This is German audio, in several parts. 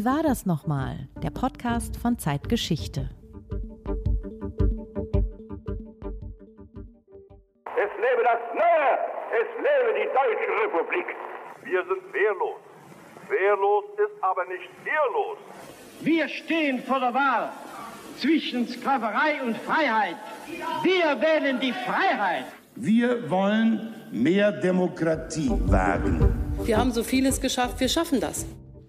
Wie war das nochmal? Der Podcast von Zeitgeschichte. Es lebe das Neue! Es lebe die Deutsche Republik! Wir sind wehrlos. Wehrlos ist aber nicht ehrlos. Wir stehen vor der Wahl zwischen Sklaverei und Freiheit. Wir wählen die Freiheit. Wir wollen mehr Demokratie wagen. Wir haben so vieles geschafft, wir schaffen das.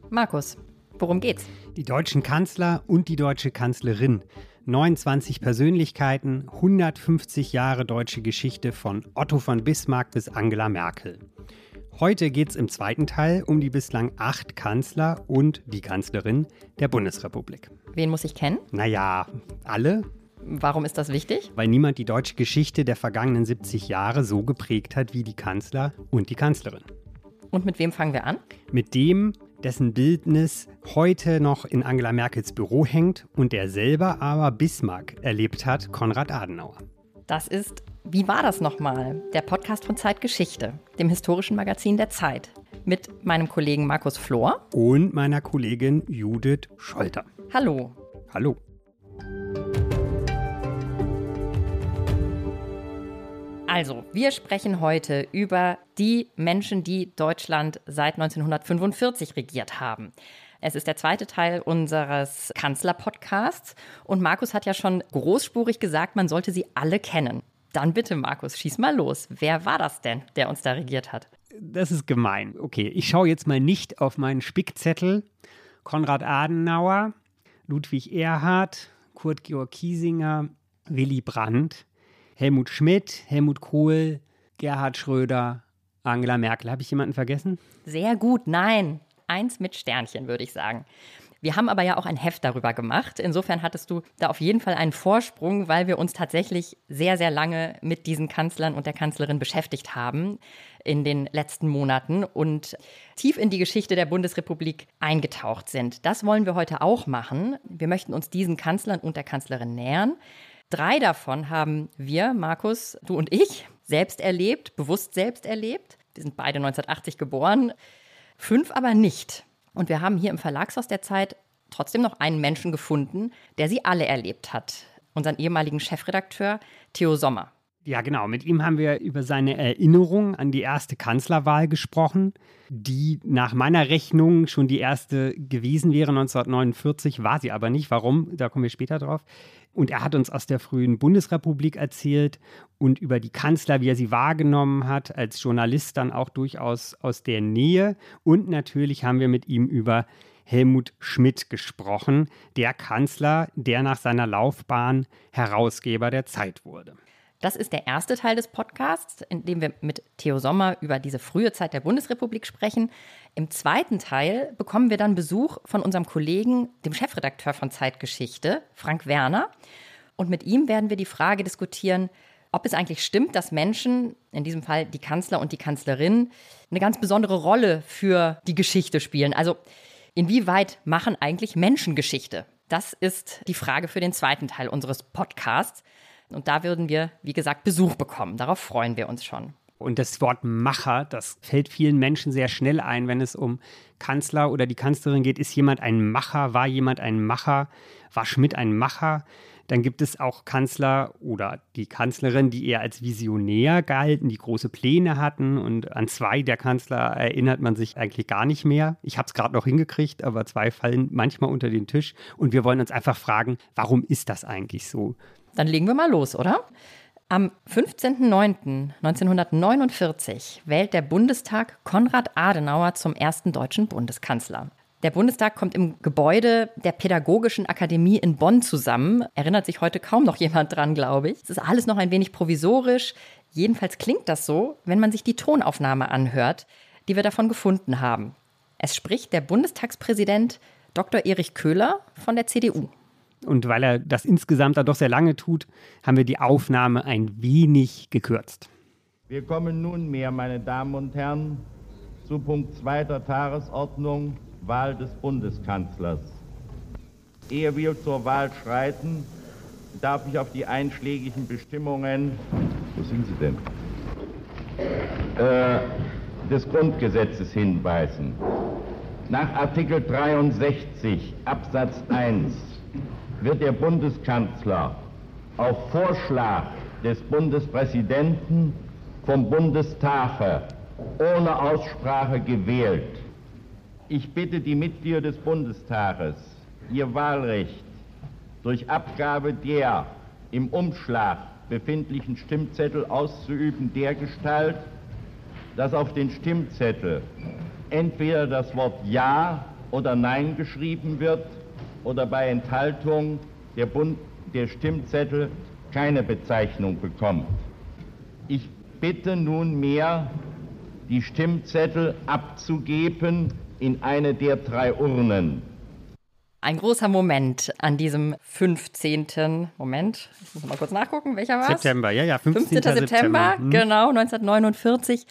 Markus, worum geht's? Die deutschen Kanzler und die deutsche Kanzlerin. 29 Persönlichkeiten, 150 Jahre deutsche Geschichte von Otto von Bismarck bis Angela Merkel. Heute geht es im zweiten Teil um die bislang acht Kanzler und die Kanzlerin der Bundesrepublik. Wen muss ich kennen? Naja, alle. Warum ist das wichtig? Weil niemand die deutsche Geschichte der vergangenen 70 Jahre so geprägt hat wie die Kanzler und die Kanzlerin. Und mit wem fangen wir an? Mit dem, dessen Bildnis heute noch in Angela Merkels Büro hängt und der selber aber Bismarck erlebt hat, Konrad Adenauer. Das ist Wie war das nochmal? Der Podcast von Zeitgeschichte, dem historischen Magazin der Zeit. Mit meinem Kollegen Markus Flor. Und meiner Kollegin Judith Scholter. Hallo. Hallo. Also, wir sprechen heute über die Menschen, die Deutschland seit 1945 regiert haben. Es ist der zweite Teil unseres Kanzler-Podcasts und Markus hat ja schon großspurig gesagt, man sollte sie alle kennen. Dann bitte, Markus, schieß mal los. Wer war das denn, der uns da regiert hat? Das ist gemein. Okay, ich schaue jetzt mal nicht auf meinen Spickzettel. Konrad Adenauer, Ludwig Erhard, Kurt Georg Kiesinger, Willy Brandt, Helmut Schmidt, Helmut Kohl, Gerhard Schröder, Angela Merkel. Habe ich jemanden vergessen? Sehr gut, nein. Eins mit Sternchen, würde ich sagen. Wir haben aber ja auch ein Heft darüber gemacht. Insofern hattest du da auf jeden Fall einen Vorsprung, weil wir uns tatsächlich sehr, sehr lange mit diesen Kanzlern und der Kanzlerin beschäftigt haben in den letzten Monaten und tief in die Geschichte der Bundesrepublik eingetaucht sind. Das wollen wir heute auch machen. Wir möchten uns diesen Kanzlern und der Kanzlerin nähern. Drei davon haben wir, Markus, du und ich, selbst erlebt, bewusst selbst erlebt. Wir sind beide 1980 geboren, fünf aber nicht. Und wir haben hier im Verlagshaus der Zeit trotzdem noch einen Menschen gefunden, der sie alle erlebt hat. Unseren ehemaligen Chefredakteur Theo Sommer. Ja, genau. Mit ihm haben wir über seine Erinnerung an die erste Kanzlerwahl gesprochen, die nach meiner Rechnung schon die erste gewesen wäre. 1949 war sie aber nicht. Warum? Da kommen wir später drauf. Und er hat uns aus der frühen Bundesrepublik erzählt und über die Kanzler, wie er sie wahrgenommen hat, als Journalist dann auch durchaus aus der Nähe. Und natürlich haben wir mit ihm über Helmut Schmidt gesprochen, der Kanzler, der nach seiner Laufbahn Herausgeber der Zeit wurde. Das ist der erste Teil des Podcasts, in dem wir mit Theo Sommer über diese frühe Zeit der Bundesrepublik sprechen. Im zweiten Teil bekommen wir dann Besuch von unserem Kollegen, dem Chefredakteur von Zeitgeschichte, Frank Werner. Und mit ihm werden wir die Frage diskutieren, ob es eigentlich stimmt, dass Menschen, in diesem Fall die Kanzler und die Kanzlerin, eine ganz besondere Rolle für die Geschichte spielen. Also inwieweit machen eigentlich Menschen Geschichte? Das ist die Frage für den zweiten Teil unseres Podcasts. Und da würden wir, wie gesagt, Besuch bekommen. Darauf freuen wir uns schon. Und das Wort Macher, das fällt vielen Menschen sehr schnell ein, wenn es um Kanzler oder die Kanzlerin geht. Ist jemand ein Macher? War jemand ein Macher? War Schmidt ein Macher? Dann gibt es auch Kanzler oder die Kanzlerin, die eher als Visionär galten, die große Pläne hatten. Und an zwei der Kanzler erinnert man sich eigentlich gar nicht mehr. Ich habe es gerade noch hingekriegt, aber zwei fallen manchmal unter den Tisch. Und wir wollen uns einfach fragen, warum ist das eigentlich so? Dann legen wir mal los, oder? Am 15.09.1949 wählt der Bundestag Konrad Adenauer zum ersten deutschen Bundeskanzler. Der Bundestag kommt im Gebäude der Pädagogischen Akademie in Bonn zusammen. Erinnert sich heute kaum noch jemand dran, glaube ich. Es ist alles noch ein wenig provisorisch. Jedenfalls klingt das so, wenn man sich die Tonaufnahme anhört, die wir davon gefunden haben. Es spricht der Bundestagspräsident Dr. Erich Köhler von der CDU. Und weil er das insgesamt da doch sehr lange tut, haben wir die Aufnahme ein wenig gekürzt. Wir kommen nunmehr, meine Damen und Herren, zu Punkt 2 der Tagesordnung, Wahl des Bundeskanzlers. Ehe wir zur Wahl schreiten, darf ich auf die einschlägigen Bestimmungen. Wo sind Sie denn? Äh, des Grundgesetzes hinweisen. Nach Artikel 63 Absatz 1 wird der Bundeskanzler auf Vorschlag des Bundespräsidenten vom Bundestage ohne Aussprache gewählt. Ich bitte die Mitglieder des Bundestages, ihr Wahlrecht durch Abgabe der im Umschlag befindlichen Stimmzettel auszuüben, dergestalt, dass auf den Stimmzettel entweder das Wort Ja oder Nein geschrieben wird oder bei Enthaltung der, Bund, der Stimmzettel keine Bezeichnung bekommt. Ich bitte nunmehr, die Stimmzettel abzugeben in eine der drei Urnen. Ein großer Moment an diesem 15. Moment, ich muss mal kurz nachgucken, welcher war es? September, ja, ja, 15. 15. September, September. Hm. genau, 1949.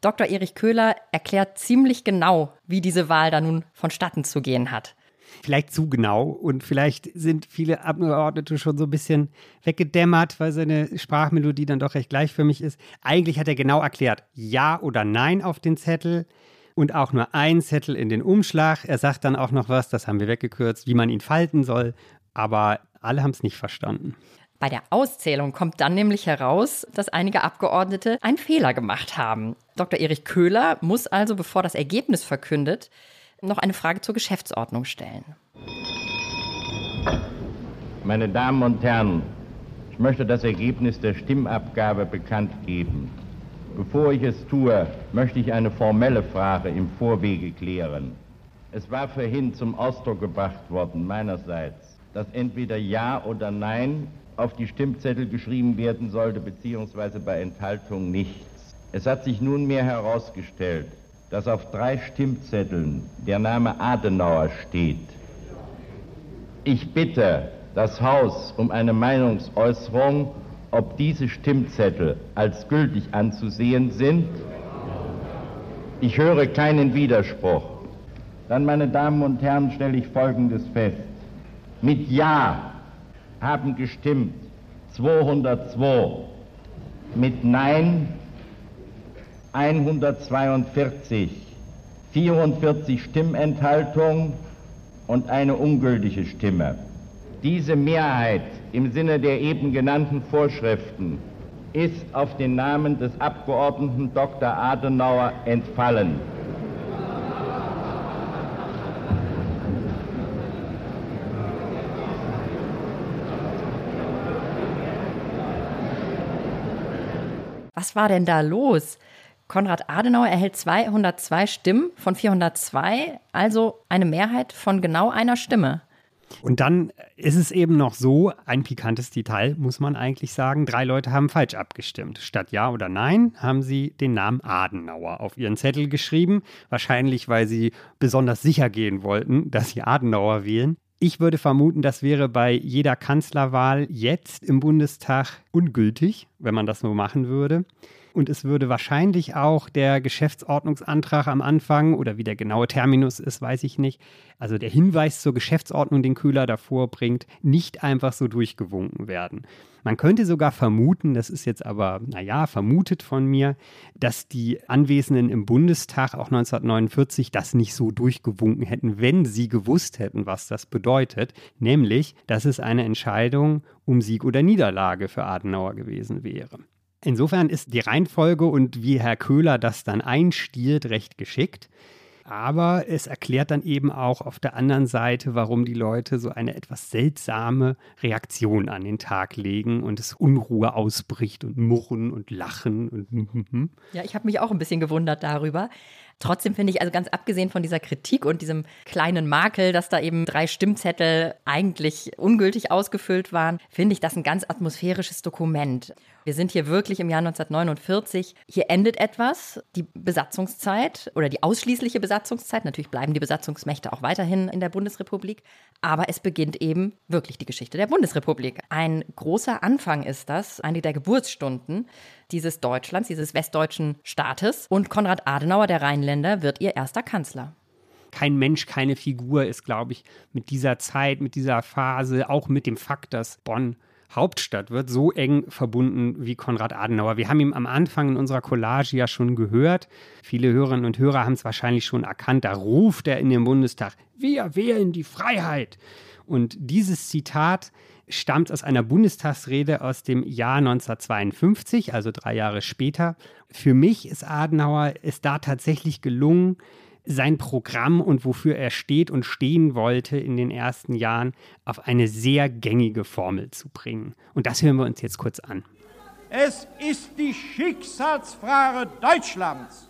Dr. Erich Köhler erklärt ziemlich genau, wie diese Wahl da nun vonstatten zu gehen hat. Vielleicht zu genau und vielleicht sind viele Abgeordnete schon so ein bisschen weggedämmert, weil seine Sprachmelodie dann doch recht gleichförmig ist. Eigentlich hat er genau erklärt, ja oder nein auf den Zettel und auch nur ein Zettel in den Umschlag. Er sagt dann auch noch was, das haben wir weggekürzt, wie man ihn falten soll, aber alle haben es nicht verstanden. Bei der Auszählung kommt dann nämlich heraus, dass einige Abgeordnete einen Fehler gemacht haben. Dr. Erich Köhler muss also, bevor das Ergebnis verkündet, noch eine Frage zur Geschäftsordnung stellen. Meine Damen und Herren, ich möchte das Ergebnis der Stimmabgabe bekannt geben. Bevor ich es tue, möchte ich eine formelle Frage im Vorwege klären. Es war vorhin zum Ausdruck gebracht worden meinerseits, dass entweder Ja oder Nein auf die Stimmzettel geschrieben werden sollte, beziehungsweise bei Enthaltung nichts. Es hat sich nunmehr herausgestellt, dass auf drei Stimmzetteln der Name Adenauer steht. Ich bitte das Haus um eine Meinungsäußerung, ob diese Stimmzettel als gültig anzusehen sind. Ich höre keinen Widerspruch. Dann, meine Damen und Herren, stelle ich Folgendes fest. Mit Ja haben gestimmt 202, mit Nein 142, 44 Stimmenthaltungen und eine ungültige Stimme. Diese Mehrheit im Sinne der eben genannten Vorschriften ist auf den Namen des Abgeordneten Dr. Adenauer entfallen. Was war denn da los? Konrad Adenauer erhält 202 Stimmen von 402, also eine Mehrheit von genau einer Stimme. Und dann ist es eben noch so, ein pikantes Detail muss man eigentlich sagen, drei Leute haben falsch abgestimmt. Statt Ja oder Nein haben sie den Namen Adenauer auf ihren Zettel geschrieben, wahrscheinlich weil sie besonders sicher gehen wollten, dass sie Adenauer wählen. Ich würde vermuten, das wäre bei jeder Kanzlerwahl jetzt im Bundestag ungültig, wenn man das so machen würde. Und es würde wahrscheinlich auch der Geschäftsordnungsantrag am Anfang oder wie der genaue Terminus ist, weiß ich nicht. Also der Hinweis zur Geschäftsordnung, den Köhler davor bringt, nicht einfach so durchgewunken werden. Man könnte sogar vermuten, das ist jetzt aber, naja, vermutet von mir, dass die Anwesenden im Bundestag auch 1949 das nicht so durchgewunken hätten, wenn sie gewusst hätten, was das bedeutet, nämlich, dass es eine Entscheidung um Sieg oder Niederlage für Adenauer gewesen wäre. Insofern ist die Reihenfolge und wie Herr Köhler das dann einstiehlt recht geschickt. Aber es erklärt dann eben auch auf der anderen Seite, warum die Leute so eine etwas seltsame Reaktion an den Tag legen und es Unruhe ausbricht und murren und lachen und Ja, ich habe mich auch ein bisschen gewundert darüber. Trotzdem finde ich, also ganz abgesehen von dieser Kritik und diesem kleinen Makel, dass da eben drei Stimmzettel eigentlich ungültig ausgefüllt waren, finde ich das ein ganz atmosphärisches Dokument. Wir sind hier wirklich im Jahr 1949. Hier endet etwas, die Besatzungszeit oder die ausschließliche Besatzungszeit. Natürlich bleiben die Besatzungsmächte auch weiterhin in der Bundesrepublik, aber es beginnt eben wirklich die Geschichte der Bundesrepublik. Ein großer Anfang ist das, eine der Geburtsstunden dieses Deutschlands, dieses westdeutschen Staates. Und Konrad Adenauer, der Rheinländer, wird ihr erster Kanzler kein Mensch, keine Figur ist, glaube ich, mit dieser Zeit, mit dieser Phase, auch mit dem Fakt, dass Bonn Hauptstadt wird, so eng verbunden wie Konrad Adenauer. Wir haben ihn am Anfang in unserer Collage ja schon gehört. Viele Hörerinnen und Hörer haben es wahrscheinlich schon erkannt. Da ruft er in den Bundestag, wir wählen die Freiheit. Und dieses Zitat stammt aus einer Bundestagsrede aus dem Jahr 1952, also drei Jahre später. Für mich ist Adenauer es da tatsächlich gelungen, sein Programm und wofür er steht und stehen wollte in den ersten Jahren auf eine sehr gängige Formel zu bringen. Und das hören wir uns jetzt kurz an. Es ist die Schicksalsfrage Deutschlands.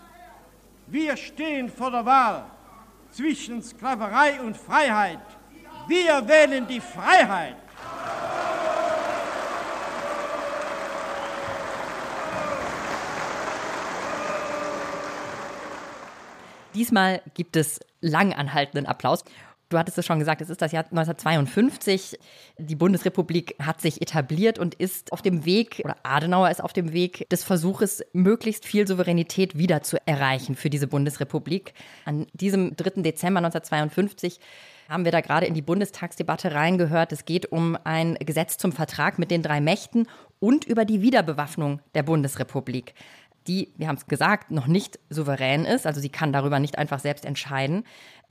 Wir stehen vor der Wahl zwischen Sklaverei und Freiheit. Wir wählen die Freiheit. Diesmal gibt es lang anhaltenden Applaus. Du hattest es schon gesagt, es ist das Jahr 1952. Die Bundesrepublik hat sich etabliert und ist auf dem Weg, oder Adenauer ist auf dem Weg des Versuches, möglichst viel Souveränität wieder zu erreichen für diese Bundesrepublik. An diesem 3. Dezember 1952 haben wir da gerade in die Bundestagsdebatte reingehört. Es geht um ein Gesetz zum Vertrag mit den drei Mächten und über die Wiederbewaffnung der Bundesrepublik die, wir haben es gesagt, noch nicht souverän ist. Also sie kann darüber nicht einfach selbst entscheiden.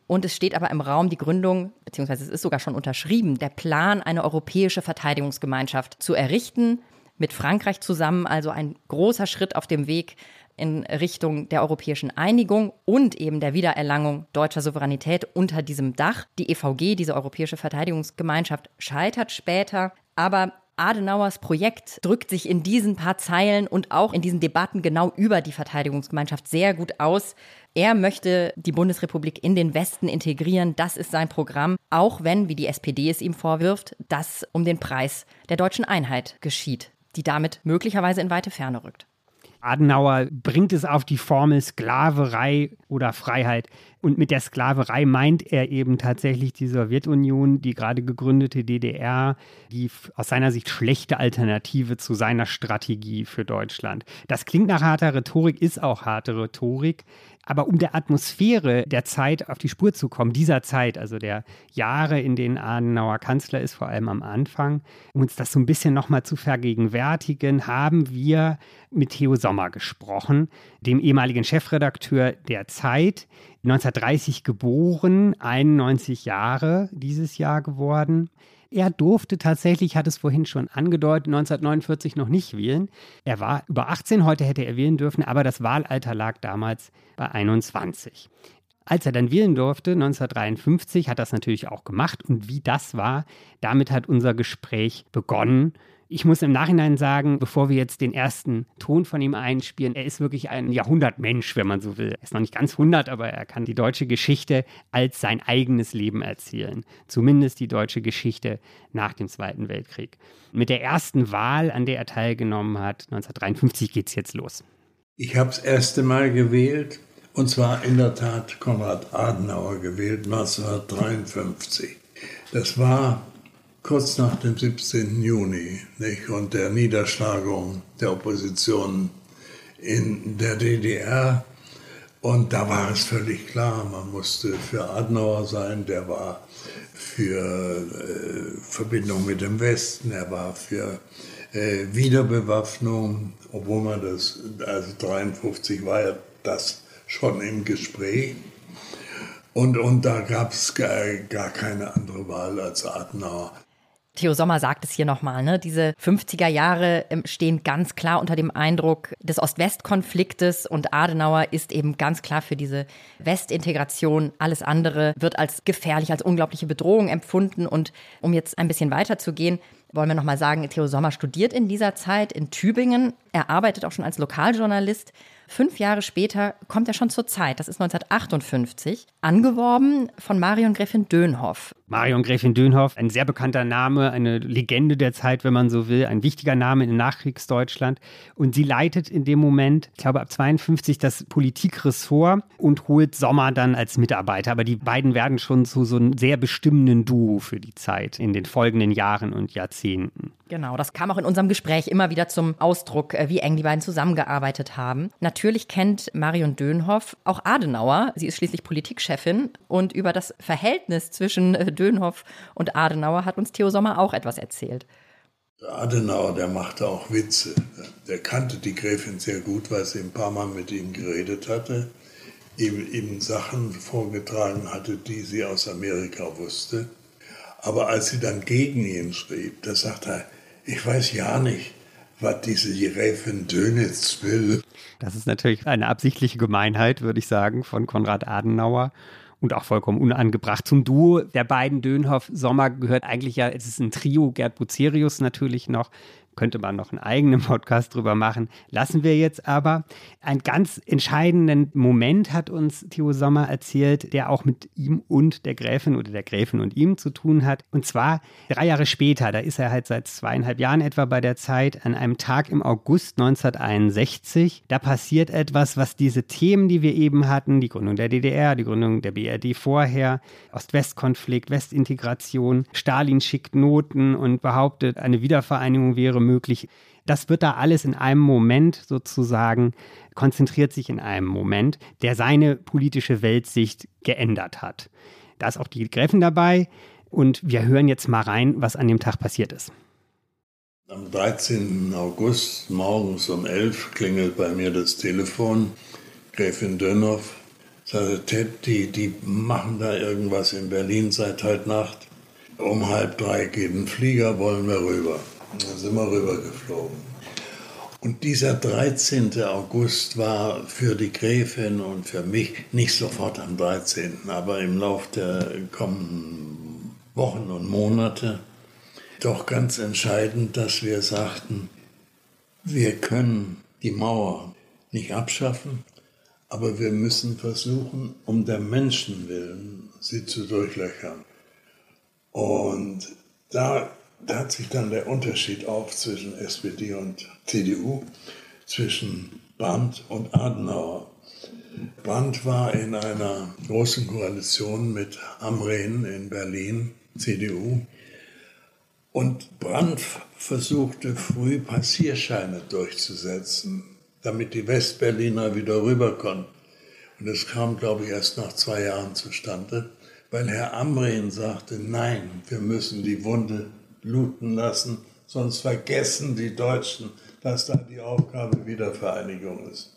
Und es steht aber im Raum die Gründung, beziehungsweise es ist sogar schon unterschrieben, der Plan, eine europäische Verteidigungsgemeinschaft zu errichten, mit Frankreich zusammen, also ein großer Schritt auf dem Weg in Richtung der europäischen Einigung und eben der Wiedererlangung deutscher Souveränität unter diesem Dach. Die EVG, diese Europäische Verteidigungsgemeinschaft, scheitert später, aber Adenauers Projekt drückt sich in diesen paar Zeilen und auch in diesen Debatten genau über die Verteidigungsgemeinschaft sehr gut aus. Er möchte die Bundesrepublik in den Westen integrieren. Das ist sein Programm, auch wenn, wie die SPD es ihm vorwirft, das um den Preis der deutschen Einheit geschieht, die damit möglicherweise in weite Ferne rückt. Adenauer bringt es auf die Formel Sklaverei oder Freiheit. Und mit der Sklaverei meint er eben tatsächlich die Sowjetunion, die gerade gegründete DDR, die aus seiner Sicht schlechte Alternative zu seiner Strategie für Deutschland. Das klingt nach harter Rhetorik, ist auch harte Rhetorik. Aber um der Atmosphäre der Zeit auf die Spur zu kommen, dieser Zeit, also der Jahre, in denen Adenauer Kanzler ist, vor allem am Anfang, um uns das so ein bisschen nochmal zu vergegenwärtigen, haben wir mit Theo Sommer gesprochen, dem ehemaligen Chefredakteur der Zeit, 1930 geboren, 91 Jahre dieses Jahr geworden. Er durfte tatsächlich, hat es vorhin schon angedeutet, 1949 noch nicht wählen. Er war über 18, heute hätte er wählen dürfen, aber das Wahlalter lag damals bei 21. Als er dann wählen durfte, 1953, hat das natürlich auch gemacht. Und wie das war, damit hat unser Gespräch begonnen. Ich muss im Nachhinein sagen, bevor wir jetzt den ersten Ton von ihm einspielen, er ist wirklich ein Jahrhundertmensch, wenn man so will. Er ist noch nicht ganz 100, aber er kann die deutsche Geschichte als sein eigenes Leben erzählen. Zumindest die deutsche Geschichte nach dem Zweiten Weltkrieg. Mit der ersten Wahl, an der er teilgenommen hat, 1953, geht es jetzt los. Ich habe das erste Mal gewählt und zwar in der Tat Konrad Adenauer gewählt, 1953. Das war kurz nach dem 17. Juni nicht, und der Niederschlagung der Opposition in der DDR. Und da war es völlig klar, man musste für Adenauer sein, der war für äh, Verbindung mit dem Westen, er war für äh, Wiederbewaffnung, obwohl man das, also 53 war ja das schon im Gespräch. Und, und da gab es gar, gar keine andere Wahl als Adenauer. Theo Sommer sagt es hier nochmal, ne? diese 50er Jahre ähm, stehen ganz klar unter dem Eindruck des Ost-West-Konfliktes und Adenauer ist eben ganz klar für diese Westintegration. Alles andere wird als gefährlich, als unglaubliche Bedrohung empfunden. Und um jetzt ein bisschen weiterzugehen, wollen wir nochmal sagen, Theo Sommer studiert in dieser Zeit in Tübingen. Er arbeitet auch schon als Lokaljournalist Fünf Jahre später kommt er schon zur Zeit, das ist 1958, angeworben von Marion Gräfin Dönhoff. Marion Gräfin Dönhoff, ein sehr bekannter Name, eine Legende der Zeit, wenn man so will, ein wichtiger Name in Nachkriegsdeutschland. Und sie leitet in dem Moment, ich glaube ab 52, das Politikressort und holt Sommer dann als Mitarbeiter. Aber die beiden werden schon zu so einem sehr bestimmenden Duo für die Zeit in den folgenden Jahren und Jahrzehnten. Genau, das kam auch in unserem Gespräch immer wieder zum Ausdruck, äh, wie eng die beiden zusammengearbeitet haben. Natürlich kennt Marion Dönhoff auch Adenauer. Sie ist schließlich Politikchefin und über das Verhältnis zwischen äh, Dönhoff und Adenauer hat uns Theo Sommer auch etwas erzählt. Adenauer, der machte auch Witze. Der kannte die Gräfin sehr gut, weil sie ein paar Mal mit ihm geredet hatte, ihm, ihm Sachen vorgetragen hatte, die sie aus Amerika wusste. Aber als sie dann gegen ihn schrieb, da sagte er, ich weiß ja nicht, was diese Gräfin Dönitz will. Das ist natürlich eine absichtliche Gemeinheit, würde ich sagen, von Konrad Adenauer und auch vollkommen unangebracht. Zum Duo der beiden Dönhoff-Sommer gehört eigentlich ja, es ist ein Trio, Gerd Bucerius natürlich noch, könnte man noch einen eigenen Podcast drüber machen. Lassen wir jetzt aber. Einen ganz entscheidenden Moment hat uns Theo Sommer erzählt, der auch mit ihm und der Gräfin oder der Gräfin und ihm zu tun hat. Und zwar drei Jahre später, da ist er halt seit zweieinhalb Jahren etwa bei der Zeit, an einem Tag im August 1961. Da passiert etwas, was diese Themen, die wir eben hatten, die Gründung der DDR, die Gründung der BRD vorher, Ost-West-Konflikt, Westintegration, Stalin schickt Noten und behauptet, eine Wiedervereinigung wäre möglich. Das wird da alles in einem Moment sozusagen, konzentriert sich in einem Moment, der seine politische Weltsicht geändert hat. Da ist auch die Gräfin dabei und wir hören jetzt mal rein, was an dem Tag passiert ist. Am 13. August morgens um 11 klingelt bei mir das Telefon. Gräfin Dönhoff sagte, Ted, die, die machen da irgendwas in Berlin seit heute Nacht. Um halb drei geht ein Flieger, wollen wir rüber. Da sind wir rübergeflogen. Und dieser 13. August war für die Gräfin und für mich nicht sofort am 13., aber im Laufe der kommenden Wochen und Monate doch ganz entscheidend, dass wir sagten, wir können die Mauer nicht abschaffen, aber wir müssen versuchen, um der Menschen willen, sie zu durchlöchern. Und da da hat sich dann der Unterschied auf zwischen SPD und CDU, zwischen Brandt und Adenauer. Brandt war in einer großen Koalition mit Amren in Berlin, CDU. Und Brandt versuchte früh Passierscheine durchzusetzen, damit die Westberliner wieder rüber konnten. Und das kam, glaube ich, erst nach zwei Jahren zustande, weil Herr Amren sagte, nein, wir müssen die Wunde bluten lassen, sonst vergessen die Deutschen, dass da die Aufgabe Wiedervereinigung ist.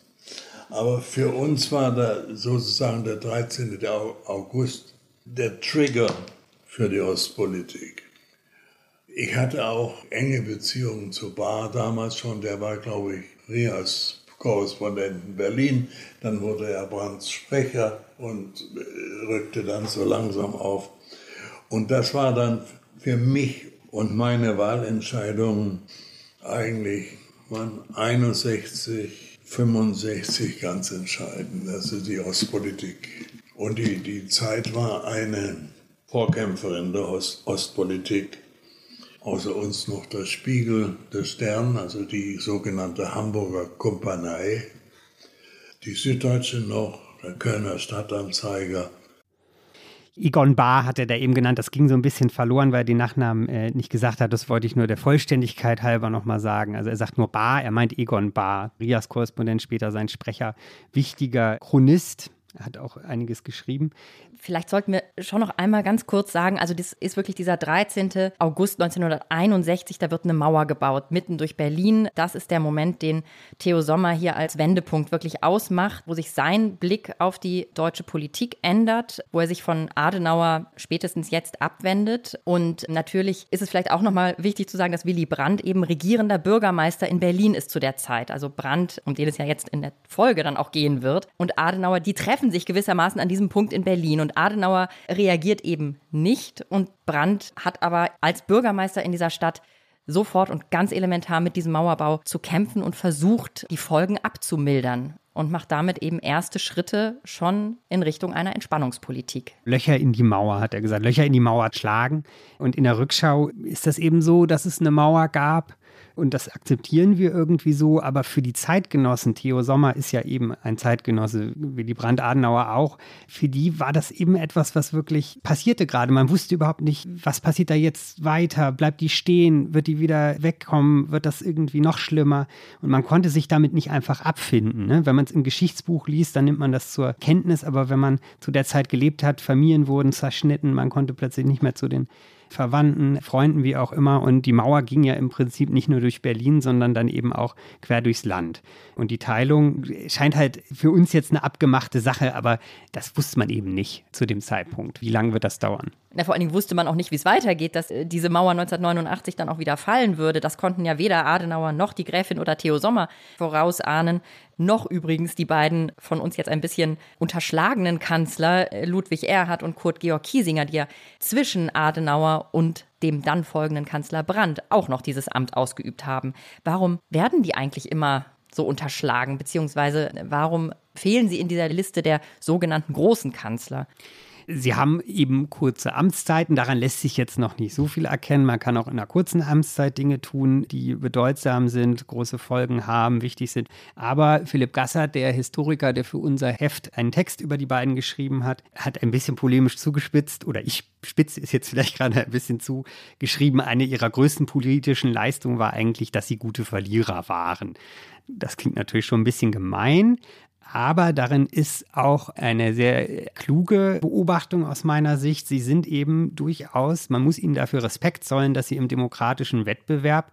Aber für uns war da sozusagen der 13. August der Trigger für die Ostpolitik. Ich hatte auch enge Beziehungen zu Bahr damals schon. Der war, glaube ich, Rias Korrespondent in Berlin. Dann wurde er Brandts Sprecher und äh, rückte dann so langsam auf. Und das war dann für mich und meine Wahlentscheidungen eigentlich waren 61, 65 ganz entscheidend, also die Ostpolitik. Und die, die Zeit war eine Vorkämpferin der Ost Ostpolitik. Außer uns noch der Spiegel, der Stern, also die sogenannte Hamburger Kumpanei, die Süddeutsche noch, der Kölner Stadtanzeiger Egon Bar hat er da eben genannt. Das ging so ein bisschen verloren, weil er den Nachnamen äh, nicht gesagt hat. Das wollte ich nur der Vollständigkeit halber nochmal sagen. Also er sagt nur Bar, er meint Egon Bar. Rias Korrespondent, später sein Sprecher, wichtiger Chronist. Hat auch einiges geschrieben vielleicht sollten wir schon noch einmal ganz kurz sagen, also das ist wirklich dieser 13. August 1961, da wird eine Mauer gebaut, mitten durch Berlin. Das ist der Moment, den Theo Sommer hier als Wendepunkt wirklich ausmacht, wo sich sein Blick auf die deutsche Politik ändert, wo er sich von Adenauer spätestens jetzt abwendet. Und natürlich ist es vielleicht auch nochmal wichtig zu sagen, dass Willy Brandt eben regierender Bürgermeister in Berlin ist zu der Zeit. Also Brandt, um den es ja jetzt in der Folge dann auch gehen wird. Und Adenauer, die treffen sich gewissermaßen an diesem Punkt in Berlin. Und Adenauer reagiert eben nicht und Brandt hat aber als Bürgermeister in dieser Stadt sofort und ganz elementar mit diesem Mauerbau zu kämpfen und versucht, die Folgen abzumildern und macht damit eben erste Schritte schon in Richtung einer Entspannungspolitik. Löcher in die Mauer, hat er gesagt. Löcher in die Mauer schlagen. Und in der Rückschau ist das eben so, dass es eine Mauer gab, und das akzeptieren wir irgendwie so, aber für die Zeitgenossen, Theo Sommer ist ja eben ein Zeitgenosse, wie die Brand Adenauer auch, für die war das eben etwas, was wirklich passierte gerade. Man wusste überhaupt nicht, was passiert da jetzt weiter, bleibt die stehen, wird die wieder wegkommen, wird das irgendwie noch schlimmer und man konnte sich damit nicht einfach abfinden. Ne? Wenn man es im Geschichtsbuch liest, dann nimmt man das zur Kenntnis, aber wenn man zu der Zeit gelebt hat, Familien wurden zerschnitten, man konnte plötzlich nicht mehr zu den Verwandten, Freunden, wie auch immer. Und die Mauer ging ja im Prinzip nicht nur durch Berlin, sondern dann eben auch quer durchs Land. Und die Teilung scheint halt für uns jetzt eine abgemachte Sache, aber das wusste man eben nicht zu dem Zeitpunkt. Wie lange wird das dauern? Na, vor allen Dingen wusste man auch nicht, wie es weitergeht, dass äh, diese Mauer 1989 dann auch wieder fallen würde. Das konnten ja weder Adenauer noch die Gräfin oder Theo Sommer vorausahnen, noch übrigens die beiden von uns jetzt ein bisschen unterschlagenen Kanzler äh, Ludwig Erhard und Kurt Georg Kiesinger, die ja zwischen Adenauer und dem dann folgenden Kanzler Brandt auch noch dieses Amt ausgeübt haben. Warum werden die eigentlich immer so unterschlagen, beziehungsweise warum fehlen sie in dieser Liste der sogenannten großen Kanzler? Sie haben eben kurze Amtszeiten. Daran lässt sich jetzt noch nicht so viel erkennen. Man kann auch in einer kurzen Amtszeit Dinge tun, die bedeutsam sind, große Folgen haben, wichtig sind. Aber Philipp Gassert, der Historiker, der für unser Heft einen Text über die beiden geschrieben hat, hat ein bisschen polemisch zugespitzt, oder ich spitze es jetzt vielleicht gerade ein bisschen zu, geschrieben, eine ihrer größten politischen Leistungen war eigentlich, dass sie gute Verlierer waren. Das klingt natürlich schon ein bisschen gemein, aber darin ist auch eine sehr kluge Beobachtung aus meiner Sicht. Sie sind eben durchaus, man muss ihnen dafür Respekt zollen, dass sie im demokratischen Wettbewerb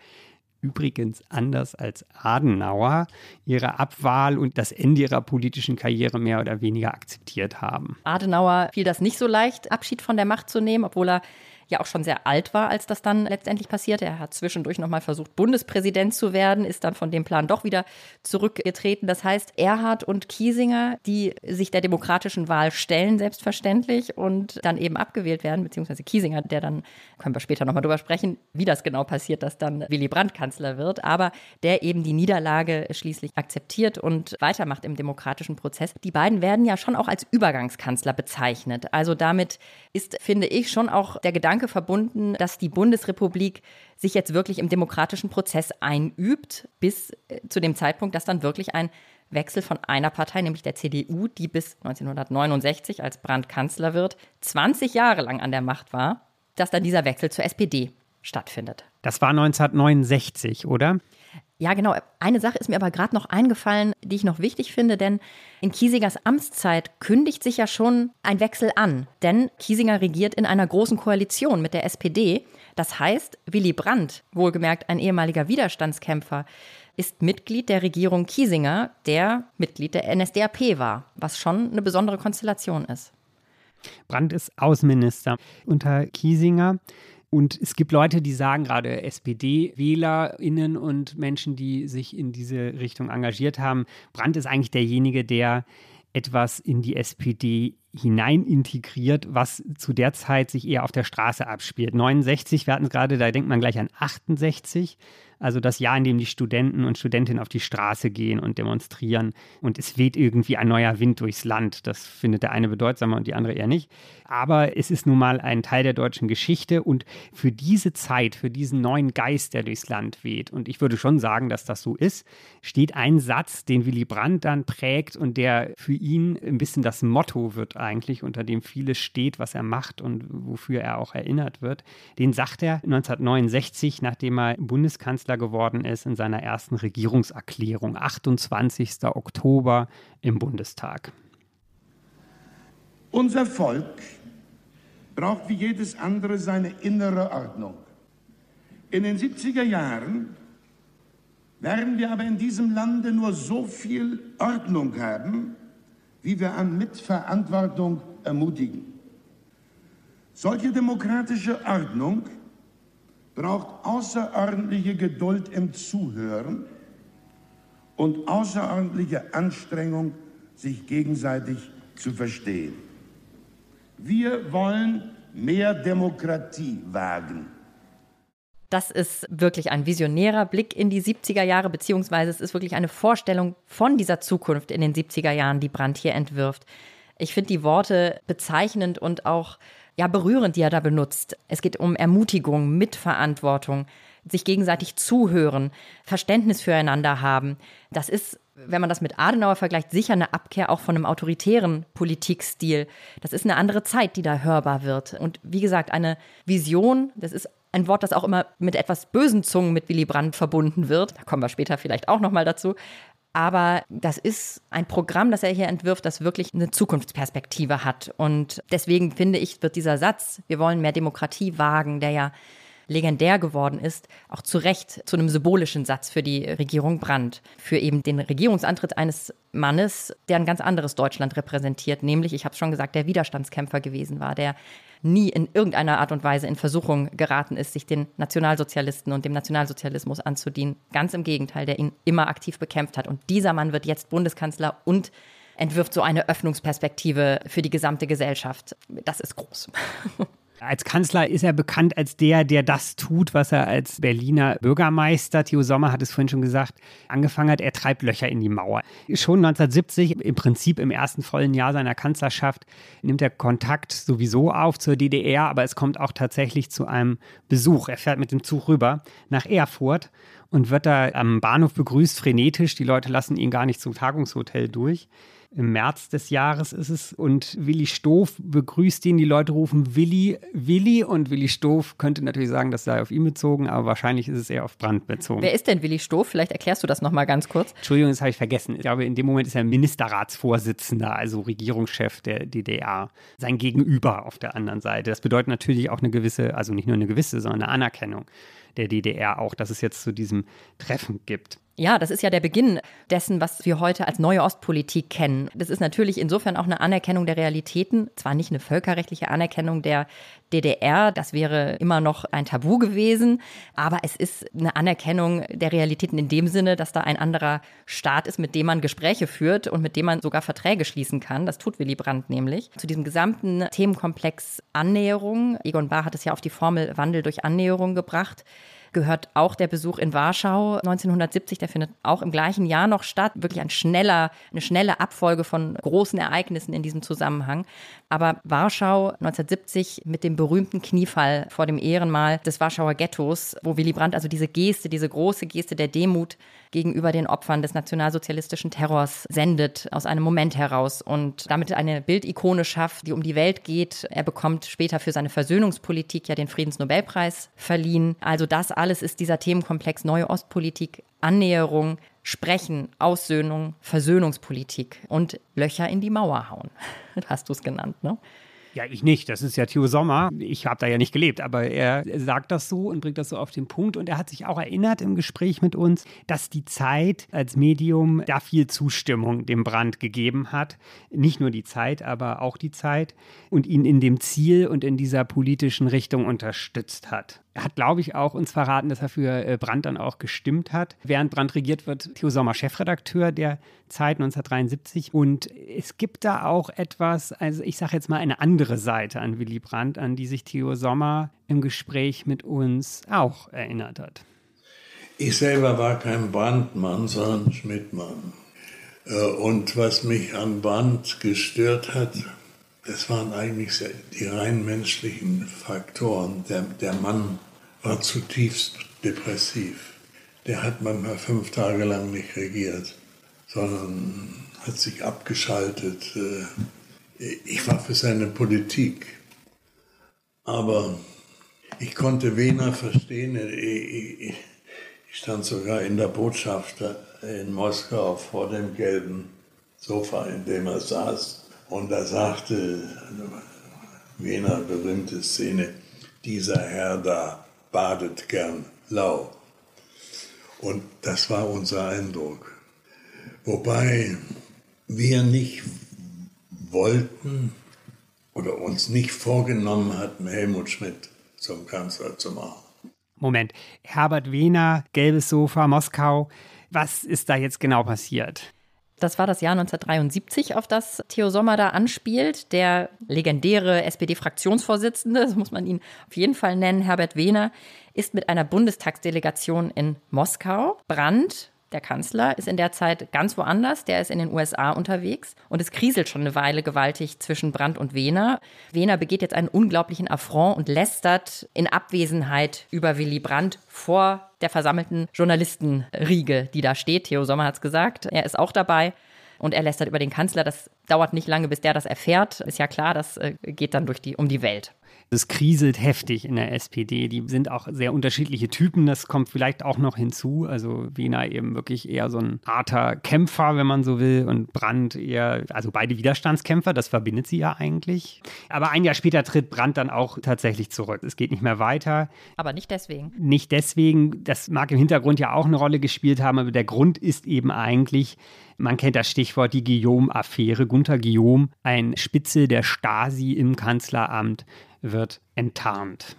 übrigens anders als Adenauer, ihre Abwahl und das Ende ihrer politischen Karriere mehr oder weniger akzeptiert haben. Adenauer fiel das nicht so leicht, Abschied von der Macht zu nehmen, obwohl er ja auch schon sehr alt war, als das dann letztendlich passierte. Er hat zwischendurch nochmal versucht, Bundespräsident zu werden, ist dann von dem Plan doch wieder zurückgetreten. Das heißt, Erhard und Kiesinger, die sich der demokratischen Wahl stellen, selbstverständlich, und dann eben abgewählt werden, beziehungsweise Kiesinger, der dann, können wir später nochmal drüber sprechen, wie das genau passiert, dass dann Willy Brandt Kanzler wird, aber der eben die Niederlage schließlich akzeptiert und weitermacht im demokratischen Prozess. Die beiden werden ja schon auch als Übergangskanzler bezeichnet. Also damit ist, finde ich, schon auch der Gedanke verbunden, dass die Bundesrepublik sich jetzt wirklich im demokratischen Prozess einübt, bis äh, zu dem Zeitpunkt, dass dann wirklich ein Wechsel von einer Partei, nämlich der CDU, die bis 1969 als Brandt Kanzler wird, 20 Jahre lang an der Macht war, dass dann dieser Wechsel zur SPD stattfindet. Das war 1969, oder? Ja, genau. Eine Sache ist mir aber gerade noch eingefallen, die ich noch wichtig finde, denn in Kiesigers Amtszeit kündigt sich ja schon ein Wechsel an. Denn Kiesinger regiert in einer großen Koalition mit der SPD. Das heißt, Willy Brandt, wohlgemerkt ein ehemaliger Widerstandskämpfer, ist Mitglied der Regierung Kiesinger, der Mitglied der NSDAP war, was schon eine besondere Konstellation ist. Brandt ist Außenminister unter Kiesinger. Und es gibt Leute, die sagen, gerade SPD-WählerInnen und Menschen, die sich in diese Richtung engagiert haben, Brandt ist eigentlich derjenige, der etwas in die SPD hinein integriert, was zu der Zeit sich eher auf der Straße abspielt. 69, wir hatten es gerade, da denkt man gleich an 68 also das Jahr, in dem die Studenten und Studentinnen auf die Straße gehen und demonstrieren und es weht irgendwie ein neuer Wind durchs Land. Das findet der eine bedeutsamer und die andere eher nicht. Aber es ist nun mal ein Teil der deutschen Geschichte und für diese Zeit, für diesen neuen Geist, der durchs Land weht, und ich würde schon sagen, dass das so ist, steht ein Satz, den Willy Brandt dann prägt und der für ihn ein bisschen das Motto wird eigentlich, unter dem vieles steht, was er macht und wofür er auch erinnert wird. Den sagt er 1969, nachdem er Bundeskanzler Kanzler geworden ist in seiner ersten Regierungserklärung, 28. Oktober im Bundestag. Unser Volk braucht wie jedes andere seine innere Ordnung. In den 70er Jahren werden wir aber in diesem Lande nur so viel Ordnung haben, wie wir an Mitverantwortung ermutigen. Solche demokratische Ordnung braucht außerordentliche Geduld im Zuhören und außerordentliche Anstrengung, sich gegenseitig zu verstehen. Wir wollen mehr Demokratie wagen. Das ist wirklich ein visionärer Blick in die 70er Jahre, beziehungsweise es ist wirklich eine Vorstellung von dieser Zukunft in den 70er Jahren, die Brandt hier entwirft. Ich finde die Worte bezeichnend und auch ja, berührend, die er da benutzt. Es geht um Ermutigung, Mitverantwortung, sich gegenseitig zuhören, Verständnis füreinander haben. Das ist, wenn man das mit Adenauer vergleicht, sicher eine Abkehr auch von einem autoritären Politikstil. Das ist eine andere Zeit, die da hörbar wird. Und wie gesagt, eine Vision, das ist ein Wort, das auch immer mit etwas bösen Zungen mit Willy Brandt verbunden wird. Da kommen wir später vielleicht auch noch mal dazu. Aber das ist ein Programm, das er hier entwirft, das wirklich eine Zukunftsperspektive hat. Und deswegen finde ich, wird dieser Satz, wir wollen mehr Demokratie wagen, der ja legendär geworden ist, auch zu Recht zu einem symbolischen Satz für die Regierung Brandt. Für eben den Regierungsantritt eines Mannes, der ein ganz anderes Deutschland repräsentiert, nämlich, ich habe es schon gesagt, der Widerstandskämpfer gewesen war, der nie in irgendeiner Art und Weise in Versuchung geraten ist, sich den Nationalsozialisten und dem Nationalsozialismus anzudienen. Ganz im Gegenteil, der ihn immer aktiv bekämpft hat. Und dieser Mann wird jetzt Bundeskanzler und entwirft so eine Öffnungsperspektive für die gesamte Gesellschaft. Das ist groß. Als Kanzler ist er bekannt als der, der das tut, was er als Berliner Bürgermeister, Theo Sommer hat es vorhin schon gesagt, angefangen hat. Er treibt Löcher in die Mauer. Schon 1970, im Prinzip im ersten vollen Jahr seiner Kanzlerschaft, nimmt er Kontakt sowieso auf zur DDR, aber es kommt auch tatsächlich zu einem Besuch. Er fährt mit dem Zug rüber nach Erfurt und wird da am Bahnhof begrüßt, frenetisch. Die Leute lassen ihn gar nicht zum Tagungshotel durch im März des Jahres ist es. Und Willi Stoff begrüßt ihn. Die Leute rufen Willi, Willi. Und Willi Stoff könnte natürlich sagen, das sei auf ihn bezogen, aber wahrscheinlich ist es eher auf Brandt bezogen. Wer ist denn Willi Stoff? Vielleicht erklärst du das nochmal ganz kurz. Entschuldigung, das habe ich vergessen. Ich glaube, in dem Moment ist er Ministerratsvorsitzender, also Regierungschef der DDR. Sein Gegenüber auf der anderen Seite. Das bedeutet natürlich auch eine gewisse, also nicht nur eine gewisse, sondern eine Anerkennung der DDR auch, dass es jetzt zu diesem Treffen gibt. Ja, das ist ja der Beginn dessen, was wir heute als neue Ostpolitik kennen. Das ist natürlich insofern auch eine Anerkennung der Realitäten, zwar nicht eine völkerrechtliche Anerkennung der DDR, das wäre immer noch ein Tabu gewesen, aber es ist eine Anerkennung der Realitäten in dem Sinne, dass da ein anderer Staat ist, mit dem man Gespräche führt und mit dem man sogar Verträge schließen kann. Das tut Willy Brandt nämlich. Zu diesem gesamten Themenkomplex Annäherung, Egon Bahr hat es ja auf die Formel Wandel durch Annäherung gebracht, gehört auch der Besuch in Warschau 1970. Der findet auch im gleichen Jahr noch statt. Wirklich ein schneller, eine schnelle Abfolge von großen Ereignissen in diesem Zusammenhang. Aber Warschau 1970 mit dem berühmten Kniefall vor dem Ehrenmal des Warschauer Ghettos, wo Willy Brandt also diese Geste, diese große Geste der Demut gegenüber den Opfern des nationalsozialistischen Terrors sendet, aus einem Moment heraus und damit eine Bildikone schafft, die um die Welt geht. Er bekommt später für seine Versöhnungspolitik ja den Friedensnobelpreis verliehen. Also das alles ist dieser Themenkomplex Neue Ostpolitik, Annäherung, Sprechen, Aussöhnung, Versöhnungspolitik und Löcher in die Mauer hauen. Hast du es genannt, ne? Ja, ich nicht. Das ist ja Theo Sommer. Ich habe da ja nicht gelebt, aber er sagt das so und bringt das so auf den Punkt. Und er hat sich auch erinnert im Gespräch mit uns, dass die Zeit als Medium da viel Zustimmung dem Brand gegeben hat. Nicht nur die Zeit, aber auch die Zeit und ihn in dem Ziel und in dieser politischen Richtung unterstützt hat. Hat, glaube ich, auch uns verraten, dass er für äh, Brandt dann auch gestimmt hat. Während Brandt regiert, wird Theo Sommer Chefredakteur der Zeit 1973. Und es gibt da auch etwas, also ich sage jetzt mal eine andere Seite an Willy Brandt, an die sich Theo Sommer im Gespräch mit uns auch erinnert hat. Ich selber war kein Brandmann, sondern Schmidtmann. Äh, und was mich an Brandt gestört hat, das waren eigentlich die rein menschlichen Faktoren. Der, der Mann war zutiefst depressiv. Der hat manchmal fünf Tage lang nicht regiert, sondern hat sich abgeschaltet. Äh, ich war für seine Politik. Aber ich konnte Wiener verstehen. Ich stand sogar in der Botschaft in Moskau vor dem gelben Sofa, in dem er saß. Und da sagte Wiener berühmte Szene, dieser Herr da badet gern lau. Und das war unser Eindruck. Wobei wir nicht wollten oder uns nicht vorgenommen hatten, Helmut Schmidt zum Kanzler zu machen. Moment, Herbert Wehner, gelbes Sofa, Moskau. Was ist da jetzt genau passiert? Das war das Jahr 1973, auf das Theo Sommer da anspielt. Der legendäre SPD-Fraktionsvorsitzende, das muss man ihn auf jeden Fall nennen, Herbert Wehner, ist mit einer Bundestagsdelegation in Moskau. Brandt der Kanzler ist in der Zeit ganz woanders, der ist in den USA unterwegs und es kriselt schon eine Weile gewaltig zwischen Brandt und Wehner. Wehner begeht jetzt einen unglaublichen Affront und lästert in Abwesenheit über Willy Brandt vor der versammelten Journalistenriege, die da steht. Theo Sommer hat es gesagt, er ist auch dabei. Und er lästert über den Kanzler. Das dauert nicht lange, bis der das erfährt. Ist ja klar, das äh, geht dann durch die, um die Welt. Es kriselt heftig in der SPD. Die sind auch sehr unterschiedliche Typen. Das kommt vielleicht auch noch hinzu. Also Wiener eben wirklich eher so ein harter Kämpfer, wenn man so will, und Brandt eher, also beide Widerstandskämpfer. Das verbindet sie ja eigentlich. Aber ein Jahr später tritt Brandt dann auch tatsächlich zurück. Es geht nicht mehr weiter. Aber nicht deswegen. Nicht deswegen. Das mag im Hintergrund ja auch eine Rolle gespielt haben. Aber der Grund ist eben eigentlich, man kennt das Stichwort die Guillaume-Affäre. Gunther Guillaume, ein Spitze der Stasi im Kanzleramt, wird enttarnt.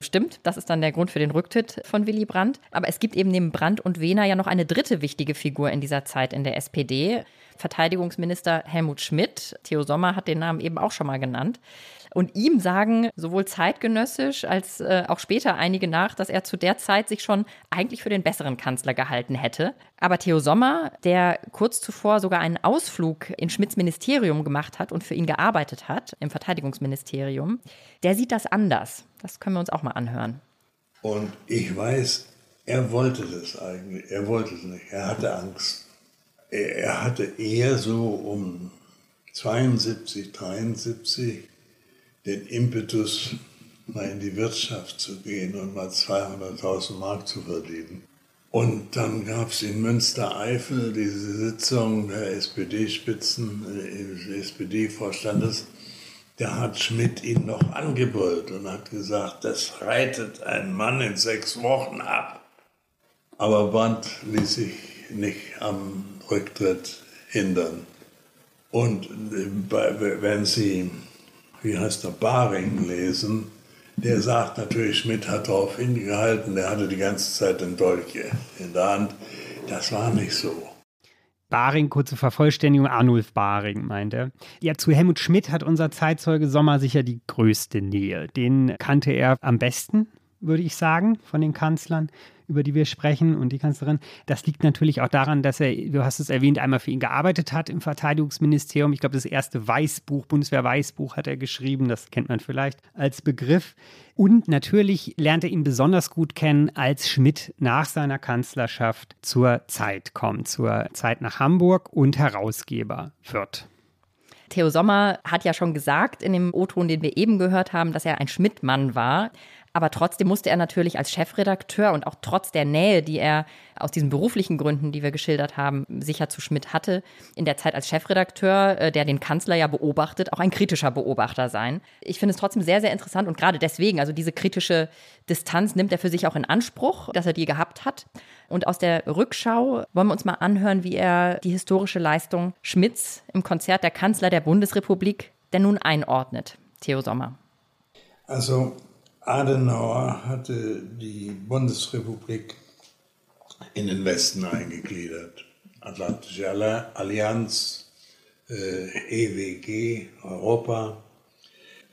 Stimmt, das ist dann der Grund für den Rücktritt von Willy Brandt. Aber es gibt eben neben Brandt und Wehner ja noch eine dritte wichtige Figur in dieser Zeit in der SPD. Verteidigungsminister Helmut Schmidt. Theo Sommer hat den Namen eben auch schon mal genannt. Und ihm sagen sowohl zeitgenössisch als äh, auch später einige nach, dass er zu der Zeit sich schon eigentlich für den besseren Kanzler gehalten hätte. Aber Theo Sommer, der kurz zuvor sogar einen Ausflug in Schmidts Ministerium gemacht hat und für ihn gearbeitet hat, im Verteidigungsministerium, der sieht das anders. Das können wir uns auch mal anhören. Und ich weiß, er wollte das eigentlich. Er wollte es nicht. Er hatte Angst. Er, er hatte eher so um 72, 73 den Impetus, mal in die Wirtschaft zu gehen und mal 200.000 Mark zu verdienen. Und dann gab es in Münstereifel diese Sitzung der SPD-Spitzen, des äh, SPD-Vorstandes. Da hat Schmidt ihn noch angebrüllt und hat gesagt, das reitet ein Mann in sechs Wochen ab. Aber Brandt ließ sich nicht am Rücktritt hindern. Und äh, wenn Sie wie heißt der, Baring lesen, der sagt natürlich, Schmidt hat darauf hingehalten, der hatte die ganze Zeit den Dolch in der Hand. Das war nicht so. Baring, kurze Vervollständigung, Arnulf Baring meint er. Ja, zu Helmut Schmidt hat unser Zeitzeuge Sommer sicher die größte Nähe. Den kannte er am besten, würde ich sagen, von den Kanzlern über die wir sprechen und die Kanzlerin. Das liegt natürlich auch daran, dass er, du hast es erwähnt, einmal für ihn gearbeitet hat im Verteidigungsministerium. Ich glaube, das erste Weißbuch, Bundeswehr-Weißbuch hat er geschrieben. Das kennt man vielleicht als Begriff. Und natürlich lernt er ihn besonders gut kennen, als Schmidt nach seiner Kanzlerschaft zur Zeit kommt, zur Zeit nach Hamburg und Herausgeber wird. Theo Sommer hat ja schon gesagt in dem O-Ton, den wir eben gehört haben, dass er ein Schmidt-Mann war. Aber trotzdem musste er natürlich als Chefredakteur und auch trotz der Nähe, die er aus diesen beruflichen Gründen, die wir geschildert haben, sicher zu Schmidt hatte, in der Zeit als Chefredakteur, äh, der den Kanzler ja beobachtet, auch ein kritischer Beobachter sein. Ich finde es trotzdem sehr, sehr interessant und gerade deswegen, also diese kritische Distanz nimmt er für sich auch in Anspruch, dass er die gehabt hat. Und aus der Rückschau wollen wir uns mal anhören, wie er die historische Leistung Schmidts im Konzert der Kanzler der Bundesrepublik denn nun einordnet. Theo Sommer. Also Adenauer hatte die Bundesrepublik in den Westen eingegliedert. Atlantische Allianz, äh, EWG, Europa.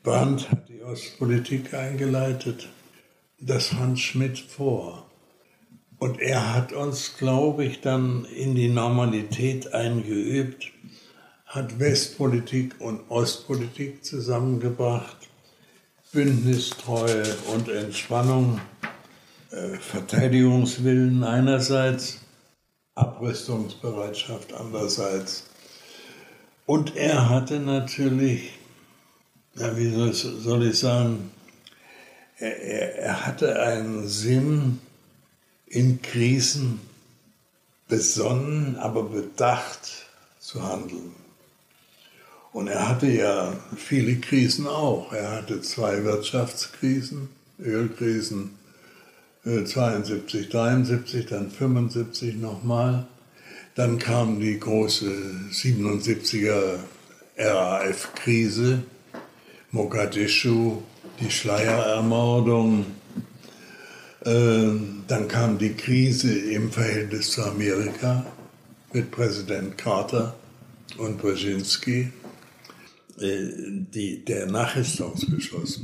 Brandt hat die Ostpolitik eingeleitet. Das fand Schmidt vor. Und er hat uns, glaube ich, dann in die Normalität eingeübt, hat Westpolitik und Ostpolitik zusammengebracht Bündnistreue und Entspannung, äh, Verteidigungswillen einerseits, Abrüstungsbereitschaft andererseits. Und er hatte natürlich, ja, wie soll ich sagen, er, er, er hatte einen Sinn, in Krisen besonnen, aber bedacht zu handeln. Und er hatte ja viele Krisen auch. Er hatte zwei Wirtschaftskrisen, Ölkrisen 72, äh, 73, dann 75 nochmal. Dann kam die große 77er RAF-Krise, Mogadischu, die Schleierermordung. Ähm, dann kam die Krise im Verhältnis zu Amerika mit Präsident Carter und Brzezinski. Äh, die, der Nachrüstungsbeschluss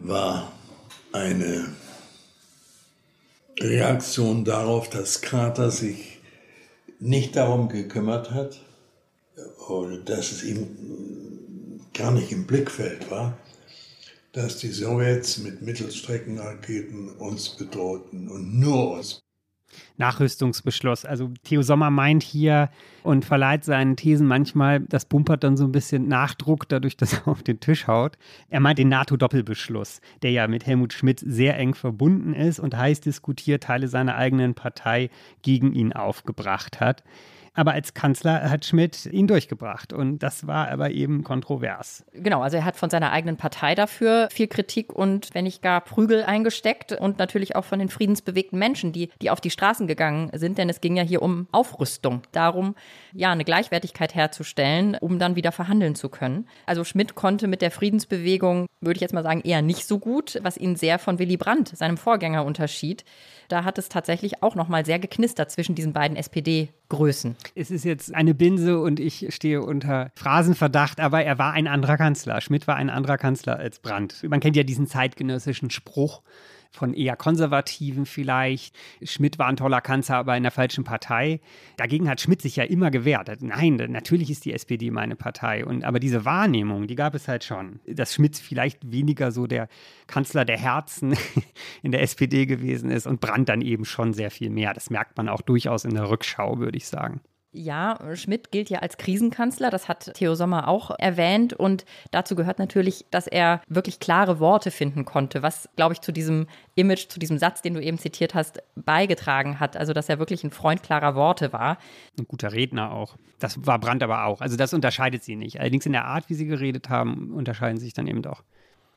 war eine Reaktion darauf, dass Carter sich nicht darum gekümmert hat, oder dass es ihm gar nicht im Blickfeld war, dass die Sowjets mit Mittelstreckenraketen uns bedrohten und nur uns. Nachrüstungsbeschluss. Also Theo Sommer meint hier und verleiht seinen Thesen manchmal, das bumpert dann so ein bisschen Nachdruck, dadurch, dass er auf den Tisch haut. Er meint den NATO-Doppelbeschluss, der ja mit Helmut Schmidt sehr eng verbunden ist und heiß diskutiert Teile seiner eigenen Partei gegen ihn aufgebracht hat. Aber als Kanzler hat Schmidt ihn durchgebracht und das war aber eben kontrovers. Genau, also er hat von seiner eigenen Partei dafür viel Kritik und wenn nicht gar Prügel eingesteckt und natürlich auch von den friedensbewegten Menschen, die, die auf die Straßen gegangen sind, denn es ging ja hier um Aufrüstung, darum, ja, eine Gleichwertigkeit herzustellen, um dann wieder verhandeln zu können. Also Schmidt konnte mit der Friedensbewegung, würde ich jetzt mal sagen, eher nicht so gut, was ihn sehr von Willy Brandt, seinem Vorgänger, unterschied. Da hat es tatsächlich auch noch mal sehr geknistert zwischen diesen beiden SPD-Größen. Es ist jetzt eine Binse und ich stehe unter Phrasenverdacht, aber er war ein anderer Kanzler. Schmidt war ein anderer Kanzler als Brandt. Man kennt ja diesen zeitgenössischen Spruch, von eher Konservativen vielleicht. Schmidt war ein toller Kanzler, aber in der falschen Partei. Dagegen hat Schmidt sich ja immer gewehrt. Nein, natürlich ist die SPD meine Partei. Und, aber diese Wahrnehmung, die gab es halt schon. Dass Schmidt vielleicht weniger so der Kanzler der Herzen in der SPD gewesen ist und Brandt dann eben schon sehr viel mehr. Das merkt man auch durchaus in der Rückschau, würde ich sagen. Ja, Schmidt gilt ja als Krisenkanzler, das hat Theo Sommer auch erwähnt. Und dazu gehört natürlich, dass er wirklich klare Worte finden konnte, was, glaube ich, zu diesem Image, zu diesem Satz, den du eben zitiert hast, beigetragen hat. Also, dass er wirklich ein Freund klarer Worte war. Ein guter Redner auch. Das war Brandt aber auch. Also, das unterscheidet sie nicht. Allerdings in der Art, wie sie geredet haben, unterscheiden sie sich dann eben doch.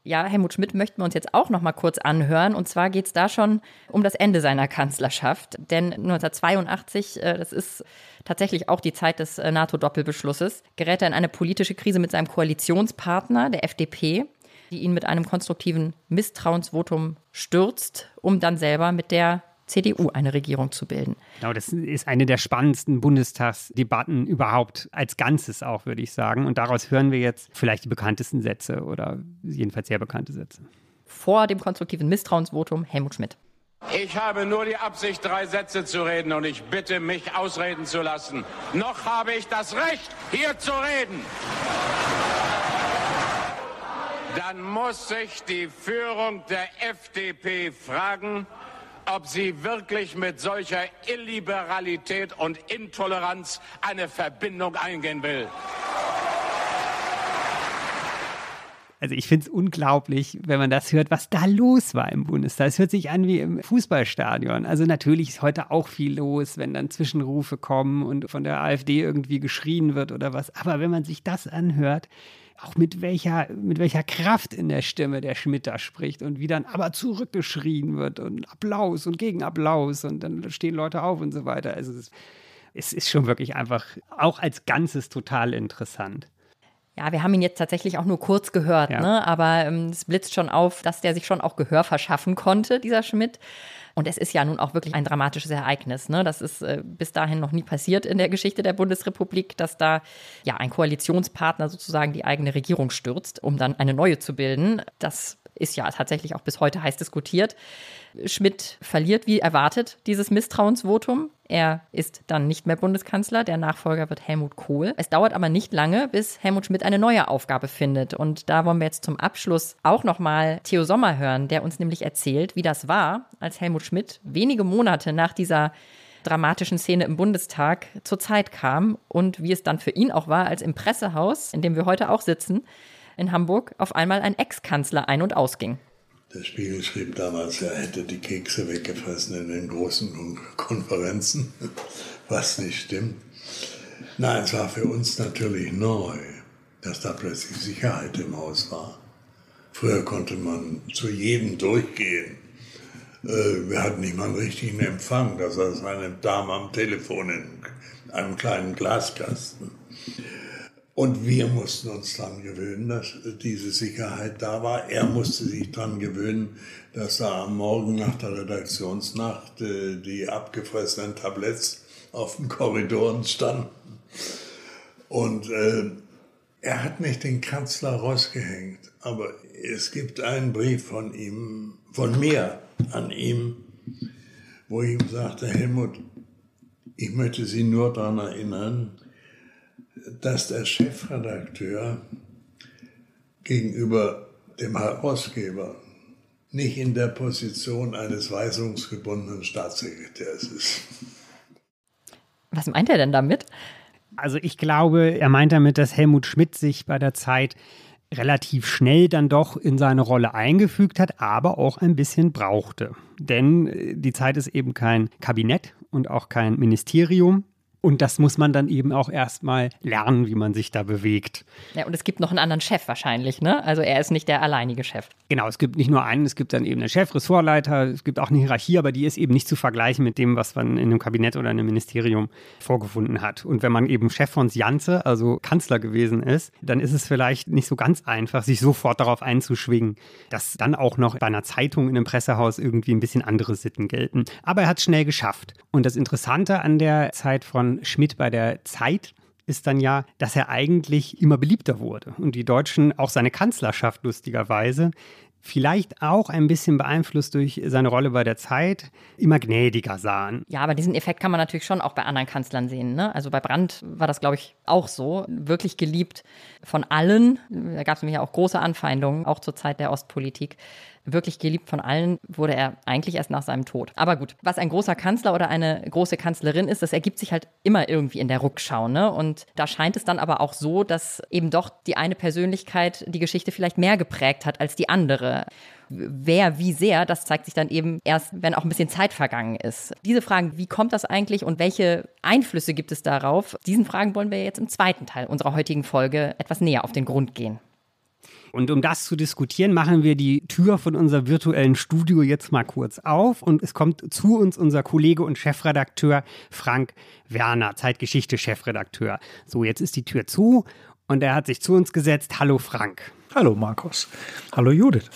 Ja, Helmut Schmidt möchten wir uns jetzt auch noch mal kurz anhören. Und zwar geht es da schon um das Ende seiner Kanzlerschaft. Denn 1982, äh, das ist tatsächlich auch die Zeit des äh, NATO-Doppelbeschlusses, gerät er in eine politische Krise mit seinem Koalitionspartner, der FDP, die ihn mit einem konstruktiven Misstrauensvotum stürzt, um dann selber mit der CDU eine Regierung zu bilden. Genau, das ist eine der spannendsten Bundestagsdebatten überhaupt als Ganzes auch, würde ich sagen. Und daraus hören wir jetzt vielleicht die bekanntesten Sätze oder jedenfalls sehr bekannte Sätze. Vor dem konstruktiven Misstrauensvotum Helmut Schmidt. Ich habe nur die Absicht, drei Sätze zu reden und ich bitte, mich ausreden zu lassen. Noch habe ich das Recht, hier zu reden. Dann muss sich die Führung der FDP fragen, ob sie wirklich mit solcher Illiberalität und Intoleranz eine Verbindung eingehen will. Also ich finde es unglaublich, wenn man das hört, was da los war im Bundestag. Es hört sich an wie im Fußballstadion. Also natürlich ist heute auch viel los, wenn dann Zwischenrufe kommen und von der AfD irgendwie geschrien wird oder was. Aber wenn man sich das anhört, auch mit welcher, mit welcher Kraft in der Stimme der Schmidt da spricht und wie dann aber zurückgeschrien wird und Applaus und Gegenapplaus und dann stehen Leute auf und so weiter. Also es, es ist schon wirklich einfach auch als Ganzes total interessant. Ja, wir haben ihn jetzt tatsächlich auch nur kurz gehört, ja. ne? aber ähm, es blitzt schon auf, dass der sich schon auch Gehör verschaffen konnte, dieser Schmidt. Und es ist ja nun auch wirklich ein dramatisches Ereignis. Ne? Das ist äh, bis dahin noch nie passiert in der Geschichte der Bundesrepublik, dass da ja ein Koalitionspartner sozusagen die eigene Regierung stürzt, um dann eine neue zu bilden. Das ist ja tatsächlich auch bis heute heiß diskutiert. Schmidt verliert wie erwartet dieses Misstrauensvotum. Er ist dann nicht mehr Bundeskanzler. Der Nachfolger wird Helmut Kohl. Es dauert aber nicht lange, bis Helmut Schmidt eine neue Aufgabe findet. Und da wollen wir jetzt zum Abschluss auch nochmal Theo Sommer hören, der uns nämlich erzählt, wie das war, als Helmut Schmidt wenige Monate nach dieser dramatischen Szene im Bundestag zur Zeit kam und wie es dann für ihn auch war, als im Pressehaus, in dem wir heute auch sitzen, in Hamburg, auf einmal ein Ex-Kanzler ein- und ausging. Der Spiegel schrieb damals, er hätte die Kekse weggefressen in den großen Konferenzen, was nicht stimmt. Nein, es war für uns natürlich neu, dass da plötzlich Sicherheit im Haus war. Früher konnte man zu jedem durchgehen. Äh, wir hatten nicht mal einen richtigen Empfang, da saß eine Dame am Telefon in einem kleinen Glaskasten. Und wir mussten uns daran gewöhnen, dass diese Sicherheit da war. Er musste sich daran gewöhnen, dass da am Morgen nach der Redaktionsnacht äh, die abgefressenen Tabletts auf den Korridoren standen. Und äh, er hat nicht den Kanzler rausgehängt, aber es gibt einen Brief von ihm, von mir an ihm, wo ich ihm sagte, Helmut, ich möchte Sie nur daran erinnern, dass der Chefredakteur gegenüber dem Herausgeber nicht in der Position eines weisungsgebundenen Staatssekretärs ist. Was meint er denn damit? Also ich glaube, er meint damit, dass Helmut Schmidt sich bei der Zeit relativ schnell dann doch in seine Rolle eingefügt hat, aber auch ein bisschen brauchte. Denn äh, die Zeit ist eben kein Kabinett und auch kein Ministerium, und das muss man dann eben auch erstmal lernen, wie man sich da bewegt. Ja, und es gibt noch einen anderen Chef wahrscheinlich, ne? Also er ist nicht der alleinige Chef. Genau, es gibt nicht nur einen, es gibt dann eben einen Chef, Ressortleiter, es gibt auch eine Hierarchie, aber die ist eben nicht zu vergleichen mit dem, was man in einem Kabinett oder in einem Ministerium vorgefunden hat. Und wenn man eben Chef von Janze, also Kanzler gewesen ist, dann ist es vielleicht nicht so ganz einfach, sich sofort darauf einzuschwingen, dass dann auch noch bei einer Zeitung in einem Pressehaus irgendwie ein bisschen andere Sitten gelten. Aber er hat es schnell geschafft. Und das Interessante an der Zeit von Schmidt bei der Zeit ist dann ja, dass er eigentlich immer beliebter wurde und die Deutschen auch seine Kanzlerschaft lustigerweise vielleicht auch ein bisschen beeinflusst durch seine Rolle bei der Zeit, immer gnädiger sahen. Ja, aber diesen Effekt kann man natürlich schon auch bei anderen Kanzlern sehen. Ne? Also bei Brandt war das, glaube ich, auch so. Wirklich geliebt von allen. Da gab es nämlich auch große Anfeindungen, auch zur Zeit der Ostpolitik wirklich geliebt von allen, wurde er eigentlich erst nach seinem Tod. Aber gut, was ein großer Kanzler oder eine große Kanzlerin ist, das ergibt sich halt immer irgendwie in der Rückschau. Ne? Und da scheint es dann aber auch so, dass eben doch die eine Persönlichkeit die Geschichte vielleicht mehr geprägt hat als die andere. Wer wie sehr, das zeigt sich dann eben erst, wenn auch ein bisschen Zeit vergangen ist. Diese Fragen, wie kommt das eigentlich und welche Einflüsse gibt es darauf, diesen Fragen wollen wir jetzt im zweiten Teil unserer heutigen Folge etwas näher auf den Grund gehen. Und um das zu diskutieren, machen wir die Tür von unserem virtuellen Studio jetzt mal kurz auf und es kommt zu uns unser Kollege und Chefredakteur Frank Werner, Zeitgeschichte-Chefredakteur. So, jetzt ist die Tür zu und er hat sich zu uns gesetzt. Hallo Frank. Hallo Markus. Hallo Judith.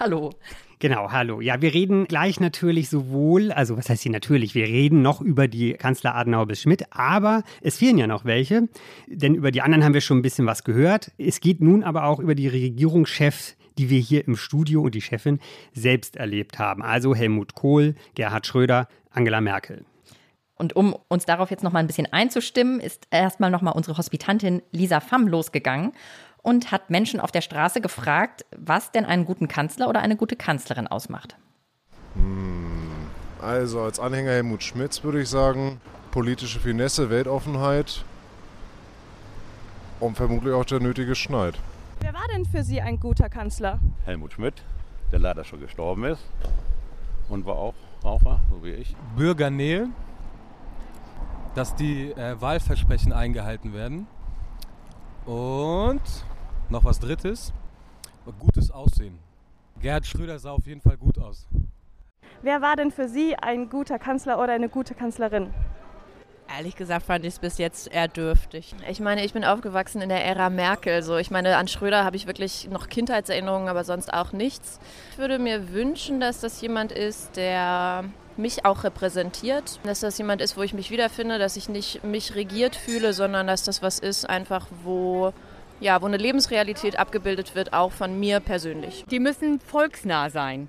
Hallo. Genau, hallo. Ja, wir reden gleich natürlich sowohl, also was heißt hier natürlich, wir reden noch über die Kanzler Adenauer bis Schmidt, aber es fehlen ja noch welche, denn über die anderen haben wir schon ein bisschen was gehört. Es geht nun aber auch über die Regierungschefs, die wir hier im Studio und die Chefin selbst erlebt haben. Also Helmut Kohl, Gerhard Schröder, Angela Merkel. Und um uns darauf jetzt noch mal ein bisschen einzustimmen, ist erstmal noch mal unsere Hospitantin Lisa Pham losgegangen und hat Menschen auf der Straße gefragt, was denn einen guten Kanzler oder eine gute Kanzlerin ausmacht. Hm, also als Anhänger Helmut Schmidts würde ich sagen, politische Finesse, Weltoffenheit und vermutlich auch der nötige Schneid. Wer war denn für Sie ein guter Kanzler? Helmut Schmidt, der leider schon gestorben ist und war auch Raucher, so wie ich. Bürgernähe, dass die äh, Wahlversprechen eingehalten werden und noch was Drittes, gutes Aussehen. Gerhard Schröder sah auf jeden Fall gut aus. Wer war denn für Sie ein guter Kanzler oder eine gute Kanzlerin? Ehrlich gesagt fand ich es bis jetzt eher dürftig. Ich meine, ich bin aufgewachsen in der Ära Merkel. So, ich meine, an Schröder habe ich wirklich noch Kindheitserinnerungen, aber sonst auch nichts. Ich würde mir wünschen, dass das jemand ist, der mich auch repräsentiert, dass das jemand ist, wo ich mich wiederfinde, dass ich nicht mich regiert fühle, sondern dass das was ist, einfach wo ja, wo eine Lebensrealität abgebildet wird, auch von mir persönlich. Die müssen volksnah sein,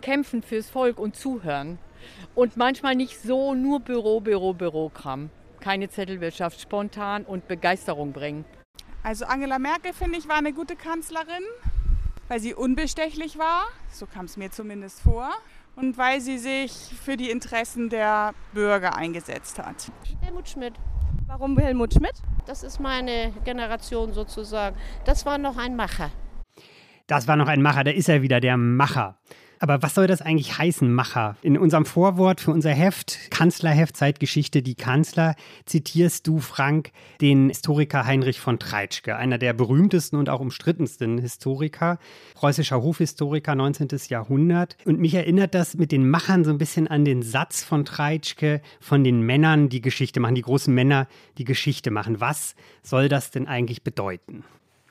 kämpfen fürs Volk und zuhören. Und manchmal nicht so nur Büro, Büro, Bürokram. Keine Zettelwirtschaft, spontan und Begeisterung bringen. Also Angela Merkel, finde ich, war eine gute Kanzlerin, weil sie unbestechlich war, so kam es mir zumindest vor, und weil sie sich für die Interessen der Bürger eingesetzt hat. Helmut Schmidt. Warum Helmut Schmidt? Das ist meine Generation sozusagen. Das war noch ein Macher. Das war noch ein Macher, da ist er wieder, der Macher. Aber was soll das eigentlich heißen, Macher? In unserem Vorwort für unser Heft, Kanzlerheft Zeitgeschichte, die Kanzler, zitierst du, Frank, den Historiker Heinrich von Treitschke, einer der berühmtesten und auch umstrittensten Historiker, preußischer Hofhistoriker 19. Jahrhundert. Und mich erinnert das mit den Machern so ein bisschen an den Satz von Treitschke, von den Männern, die Geschichte machen, die großen Männer, die Geschichte machen. Was soll das denn eigentlich bedeuten?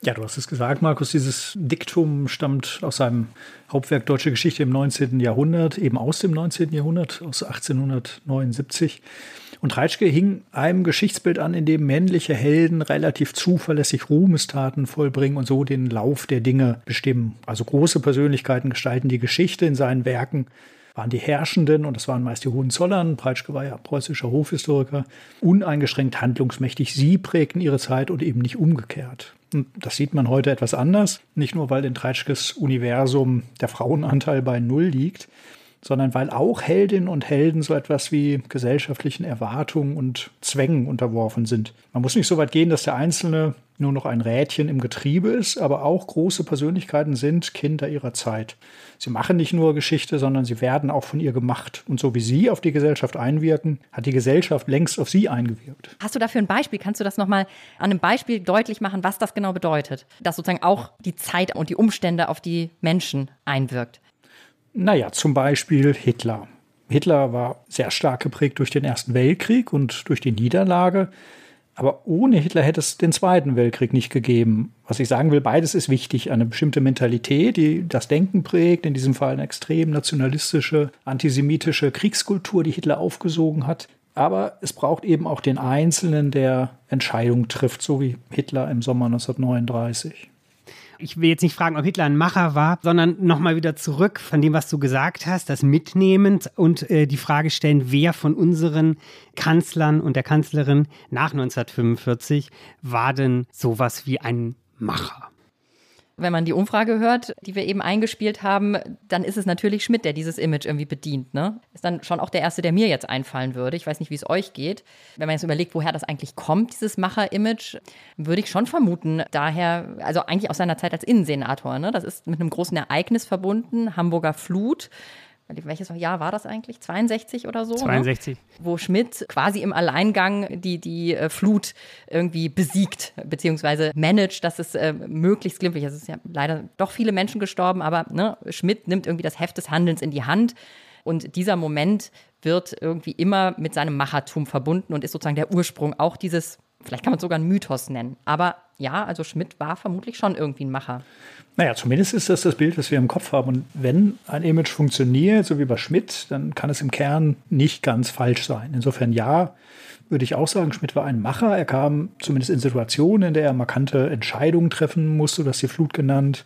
Ja, du hast es gesagt, Markus, dieses Diktum stammt aus seinem Hauptwerk Deutsche Geschichte im 19. Jahrhundert, eben aus dem 19. Jahrhundert, aus 1879. Und Reitschke hing einem Geschichtsbild an, in dem männliche Helden relativ zuverlässig Ruhmestaten vollbringen und so den Lauf der Dinge bestimmen. Also große Persönlichkeiten gestalten die Geschichte in seinen Werken waren die Herrschenden, und das waren meist die Hohenzollern, Preitschke war ja preußischer Hofhistoriker, uneingeschränkt handlungsmächtig. Sie prägten ihre Zeit und eben nicht umgekehrt. Das sieht man heute etwas anders. Nicht nur, weil in Treitschkes Universum der Frauenanteil bei Null liegt, sondern weil auch Heldinnen und Helden so etwas wie gesellschaftlichen Erwartungen und Zwängen unterworfen sind. Man muss nicht so weit gehen, dass der Einzelne nur noch ein Rädchen im Getriebe ist, aber auch große Persönlichkeiten sind Kinder ihrer Zeit. Sie machen nicht nur Geschichte, sondern sie werden auch von ihr gemacht. Und so wie sie auf die Gesellschaft einwirken, hat die Gesellschaft längst auf sie eingewirkt. Hast du dafür ein Beispiel? Kannst du das nochmal an einem Beispiel deutlich machen, was das genau bedeutet? Dass sozusagen auch die Zeit und die Umstände auf die Menschen einwirkt. Naja, zum Beispiel Hitler. Hitler war sehr stark geprägt durch den Ersten Weltkrieg und durch die Niederlage. Aber ohne Hitler hätte es den Zweiten Weltkrieg nicht gegeben. Was ich sagen will, beides ist wichtig. Eine bestimmte Mentalität, die das Denken prägt, in diesem Fall eine extrem nationalistische, antisemitische Kriegskultur, die Hitler aufgesogen hat. Aber es braucht eben auch den Einzelnen, der Entscheidungen trifft, so wie Hitler im Sommer 1939 ich will jetzt nicht fragen, ob Hitler ein Macher war, sondern nochmal wieder zurück von dem, was du gesagt hast, das mitnehmend und äh, die Frage stellen, wer von unseren Kanzlern und der Kanzlerin nach 1945 war denn sowas wie ein Macher? Wenn man die Umfrage hört, die wir eben eingespielt haben, dann ist es natürlich Schmidt, der dieses Image irgendwie bedient. Ne? Ist dann schon auch der Erste, der mir jetzt einfallen würde. Ich weiß nicht, wie es euch geht. Wenn man jetzt überlegt, woher das eigentlich kommt, dieses Macher-Image, würde ich schon vermuten, daher, also eigentlich aus seiner Zeit als Innensenator. Ne? Das ist mit einem großen Ereignis verbunden, Hamburger Flut welches Jahr war das eigentlich? 62 oder so? 62. Ne? Wo Schmidt quasi im Alleingang die, die äh, Flut irgendwie besiegt, beziehungsweise managt, dass es äh, möglichst glimpflich ist. Es ist ja leider doch viele Menschen gestorben, aber ne, Schmidt nimmt irgendwie das Heft des Handelns in die Hand. Und dieser Moment wird irgendwie immer mit seinem Machertum verbunden und ist sozusagen der Ursprung auch dieses, vielleicht kann man es sogar einen Mythos nennen. Aber ja, also Schmidt war vermutlich schon irgendwie ein Macher. Naja, zumindest ist das das Bild, das wir im Kopf haben. Und wenn ein Image funktioniert, so wie bei Schmidt, dann kann es im Kern nicht ganz falsch sein. Insofern ja, würde ich auch sagen, Schmidt war ein Macher. Er kam zumindest in Situationen, in der er markante Entscheidungen treffen musste, das die Flut genannt.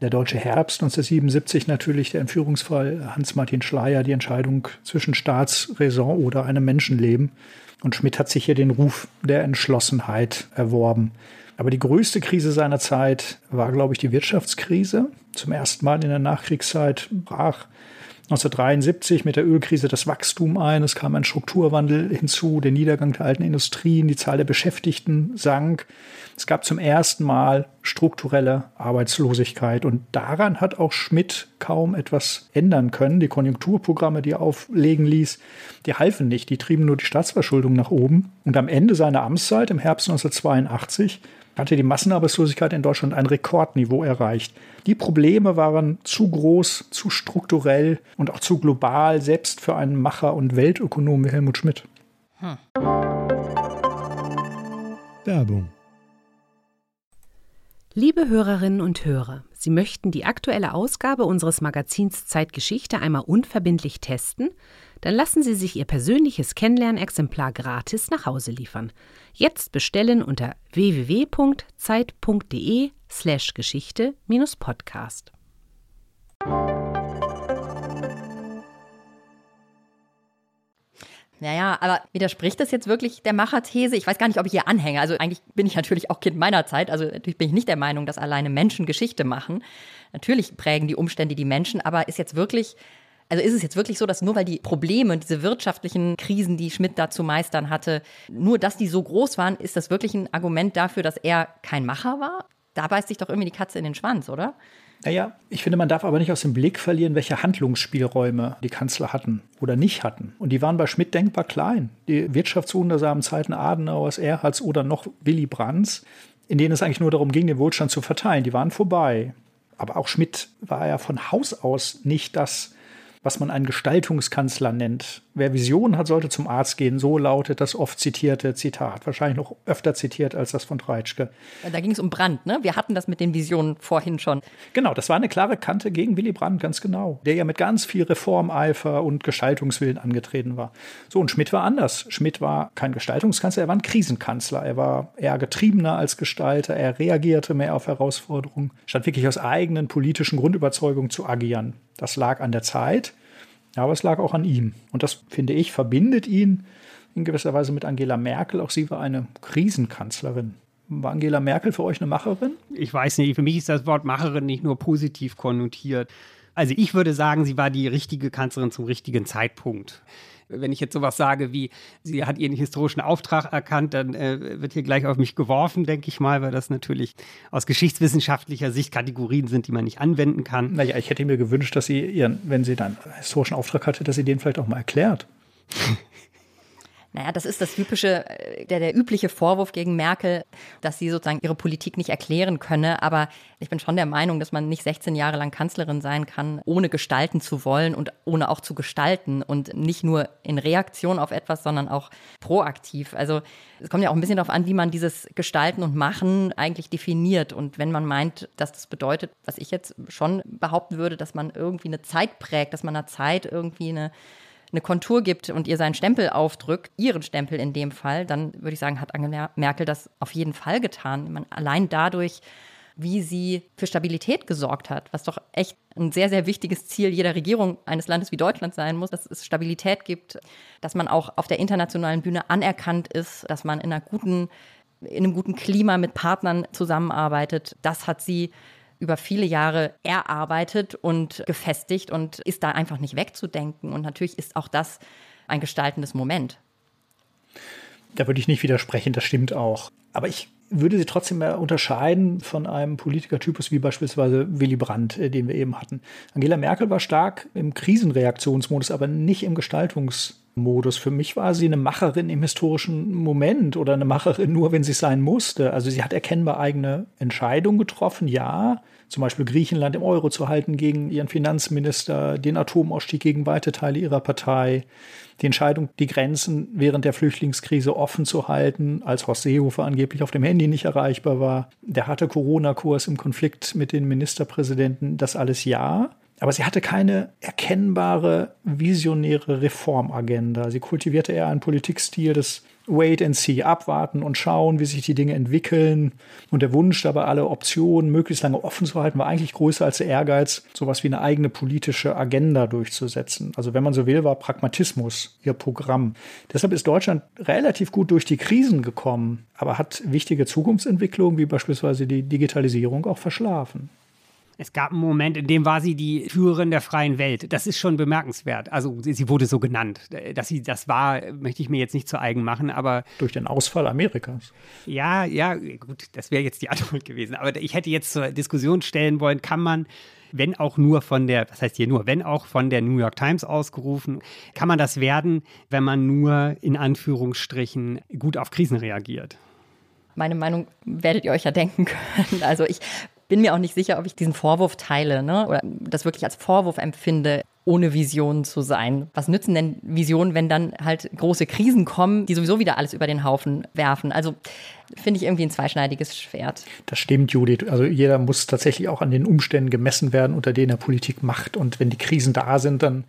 Der deutsche Herbst 1977 natürlich, der Entführungsfall Hans-Martin Schleyer, die Entscheidung zwischen Staatsräson oder einem Menschenleben. Und Schmidt hat sich hier den Ruf der Entschlossenheit erworben. Aber die größte Krise seiner Zeit war, glaube ich, die Wirtschaftskrise. Zum ersten Mal in der Nachkriegszeit brach 1973 mit der Ölkrise das Wachstum ein. Es kam ein Strukturwandel hinzu, der Niedergang der alten Industrien, die Zahl der Beschäftigten sank. Es gab zum ersten Mal strukturelle Arbeitslosigkeit und daran hat auch Schmidt kaum etwas ändern können. Die Konjunkturprogramme, die er auflegen ließ, die halfen nicht, die trieben nur die Staatsverschuldung nach oben. Und am Ende seiner Amtszeit im Herbst 1982 hatte die Massenarbeitslosigkeit in Deutschland ein Rekordniveau erreicht. Die Probleme waren zu groß, zu strukturell und auch zu global, selbst für einen Macher und Weltökonom wie Helmut Schmidt. Hm. Werbung. Liebe Hörerinnen und Hörer, Sie möchten die aktuelle Ausgabe unseres Magazins Zeitgeschichte einmal unverbindlich testen? Dann lassen Sie sich Ihr persönliches Kennenlernexemplar gratis nach Hause liefern. Jetzt bestellen unter www.zeit.de/slash Geschichte-Podcast. Naja, aber widerspricht das jetzt wirklich der Macherthese? Ich weiß gar nicht, ob ich hier anhänge. Also eigentlich bin ich natürlich auch Kind meiner Zeit. Also natürlich bin ich nicht der Meinung, dass alleine Menschen Geschichte machen. Natürlich prägen die Umstände die Menschen, aber ist jetzt wirklich also ist es jetzt wirklich so, dass nur weil die Probleme, diese wirtschaftlichen Krisen, die Schmidt da zu meistern hatte, nur dass die so groß waren, ist das wirklich ein Argument dafür, dass er kein Macher war? Da beißt sich doch irgendwie die Katze in den Schwanz, oder? Naja, ich finde, man darf aber nicht aus dem Blick verlieren, welche Handlungsspielräume die Kanzler hatten oder nicht hatten. Und die waren bei Schmidt denkbar klein. Die wirtschaftswundersamen Zeiten Adenauers, Erhards oder noch Willy Brandts, in denen es eigentlich nur darum ging, den Wohlstand zu verteilen, die waren vorbei. Aber auch Schmidt war ja von Haus aus nicht das was man einen Gestaltungskanzler nennt. Wer Visionen hat, sollte zum Arzt gehen. So lautet das oft zitierte Zitat. Wahrscheinlich noch öfter zitiert als das von Treitschke. Da ging es um Brandt, ne? Wir hatten das mit den Visionen vorhin schon. Genau, das war eine klare Kante gegen Willy Brandt, ganz genau. Der ja mit ganz viel Reformeifer und Gestaltungswillen angetreten war. So, und Schmidt war anders. Schmidt war kein Gestaltungskanzler, er war ein Krisenkanzler. Er war eher getriebener als Gestalter. Er reagierte mehr auf Herausforderungen, statt wirklich aus eigenen politischen Grundüberzeugungen zu agieren. Das lag an der Zeit, aber es lag auch an ihm. Und das, finde ich, verbindet ihn in gewisser Weise mit Angela Merkel. Auch sie war eine Krisenkanzlerin. War Angela Merkel für euch eine Macherin? Ich weiß nicht, für mich ist das Wort Macherin nicht nur positiv konnotiert. Also ich würde sagen, sie war die richtige Kanzlerin zum richtigen Zeitpunkt. Wenn ich jetzt sowas sage wie, sie hat ihren historischen Auftrag erkannt, dann äh, wird hier gleich auf mich geworfen, denke ich mal, weil das natürlich aus geschichtswissenschaftlicher Sicht Kategorien sind, die man nicht anwenden kann. Naja, ich hätte mir gewünscht, dass sie ihren, wenn sie dann einen historischen Auftrag hatte, dass sie den vielleicht auch mal erklärt. Naja, das ist das typische, äh, der, der übliche Vorwurf gegen Merkel, dass sie sozusagen ihre Politik nicht erklären könne. Aber ich bin schon der Meinung, dass man nicht 16 Jahre lang Kanzlerin sein kann, ohne gestalten zu wollen und ohne auch zu gestalten und nicht nur in Reaktion auf etwas, sondern auch proaktiv. Also es kommt ja auch ein bisschen darauf an, wie man dieses Gestalten und Machen eigentlich definiert. Und wenn man meint, dass das bedeutet, was ich jetzt schon behaupten würde, dass man irgendwie eine Zeit prägt, dass man einer Zeit irgendwie eine eine Kontur gibt und ihr seinen Stempel aufdrückt, ihren Stempel in dem Fall, dann würde ich sagen, hat Angela Merkel das auf jeden Fall getan. Man, allein dadurch, wie sie für Stabilität gesorgt hat, was doch echt ein sehr, sehr wichtiges Ziel jeder Regierung eines Landes wie Deutschland sein muss, dass es Stabilität gibt, dass man auch auf der internationalen Bühne anerkannt ist, dass man in einer guten in einem guten Klima mit Partnern zusammenarbeitet. Das hat sie über viele Jahre erarbeitet und gefestigt und ist da einfach nicht wegzudenken. Und natürlich ist auch das ein gestaltendes Moment. Da würde ich nicht widersprechen, das stimmt auch. Aber ich würde sie trotzdem mehr unterscheiden von einem Politikertypus wie beispielsweise Willy Brandt, äh, den wir eben hatten. Angela Merkel war stark im Krisenreaktionsmodus, aber nicht im Gestaltungsmodus. Für mich war sie eine Macherin im historischen Moment oder eine Macherin nur, wenn sie sein musste. Also sie hat erkennbar eigene Entscheidungen getroffen, ja, zum Beispiel Griechenland im Euro zu halten gegen ihren Finanzminister, den Atomausstieg gegen weite Teile ihrer Partei, die Entscheidung, die Grenzen während der Flüchtlingskrise offen zu halten, als Horst Seehofer angeblich auf dem Handy nicht erreichbar war, der harte Corona-Kurs im Konflikt mit den Ministerpräsidenten, das alles ja. Aber sie hatte keine erkennbare visionäre Reformagenda. Sie kultivierte eher einen Politikstil des Wait and See, abwarten und schauen, wie sich die Dinge entwickeln. Und der Wunsch, dabei alle Optionen möglichst lange offen zu halten, war eigentlich größer als der Ehrgeiz, sowas wie eine eigene politische Agenda durchzusetzen. Also wenn man so will, war Pragmatismus ihr Programm. Deshalb ist Deutschland relativ gut durch die Krisen gekommen, aber hat wichtige Zukunftsentwicklungen wie beispielsweise die Digitalisierung auch verschlafen. Es gab einen Moment, in dem war sie die Führerin der freien Welt. Das ist schon bemerkenswert. Also sie wurde so genannt. Dass sie das war, möchte ich mir jetzt nicht zu eigen machen, aber. Durch den Ausfall Amerikas. Ja, ja, gut, das wäre jetzt die Antwort gewesen. Aber ich hätte jetzt zur Diskussion stellen wollen, kann man wenn auch nur von der, was heißt hier nur, wenn auch von der New York Times ausgerufen, kann man das werden, wenn man nur in Anführungsstrichen gut auf Krisen reagiert. Meine Meinung werdet ihr euch ja denken können. Also ich bin mir auch nicht sicher, ob ich diesen Vorwurf teile ne? oder das wirklich als Vorwurf empfinde, ohne Visionen zu sein. Was nützen denn Visionen, wenn dann halt große Krisen kommen, die sowieso wieder alles über den Haufen werfen? Also finde ich irgendwie ein zweischneidiges Schwert. Das stimmt, Judith. Also jeder muss tatsächlich auch an den Umständen gemessen werden, unter denen er Politik macht. Und wenn die Krisen da sind, dann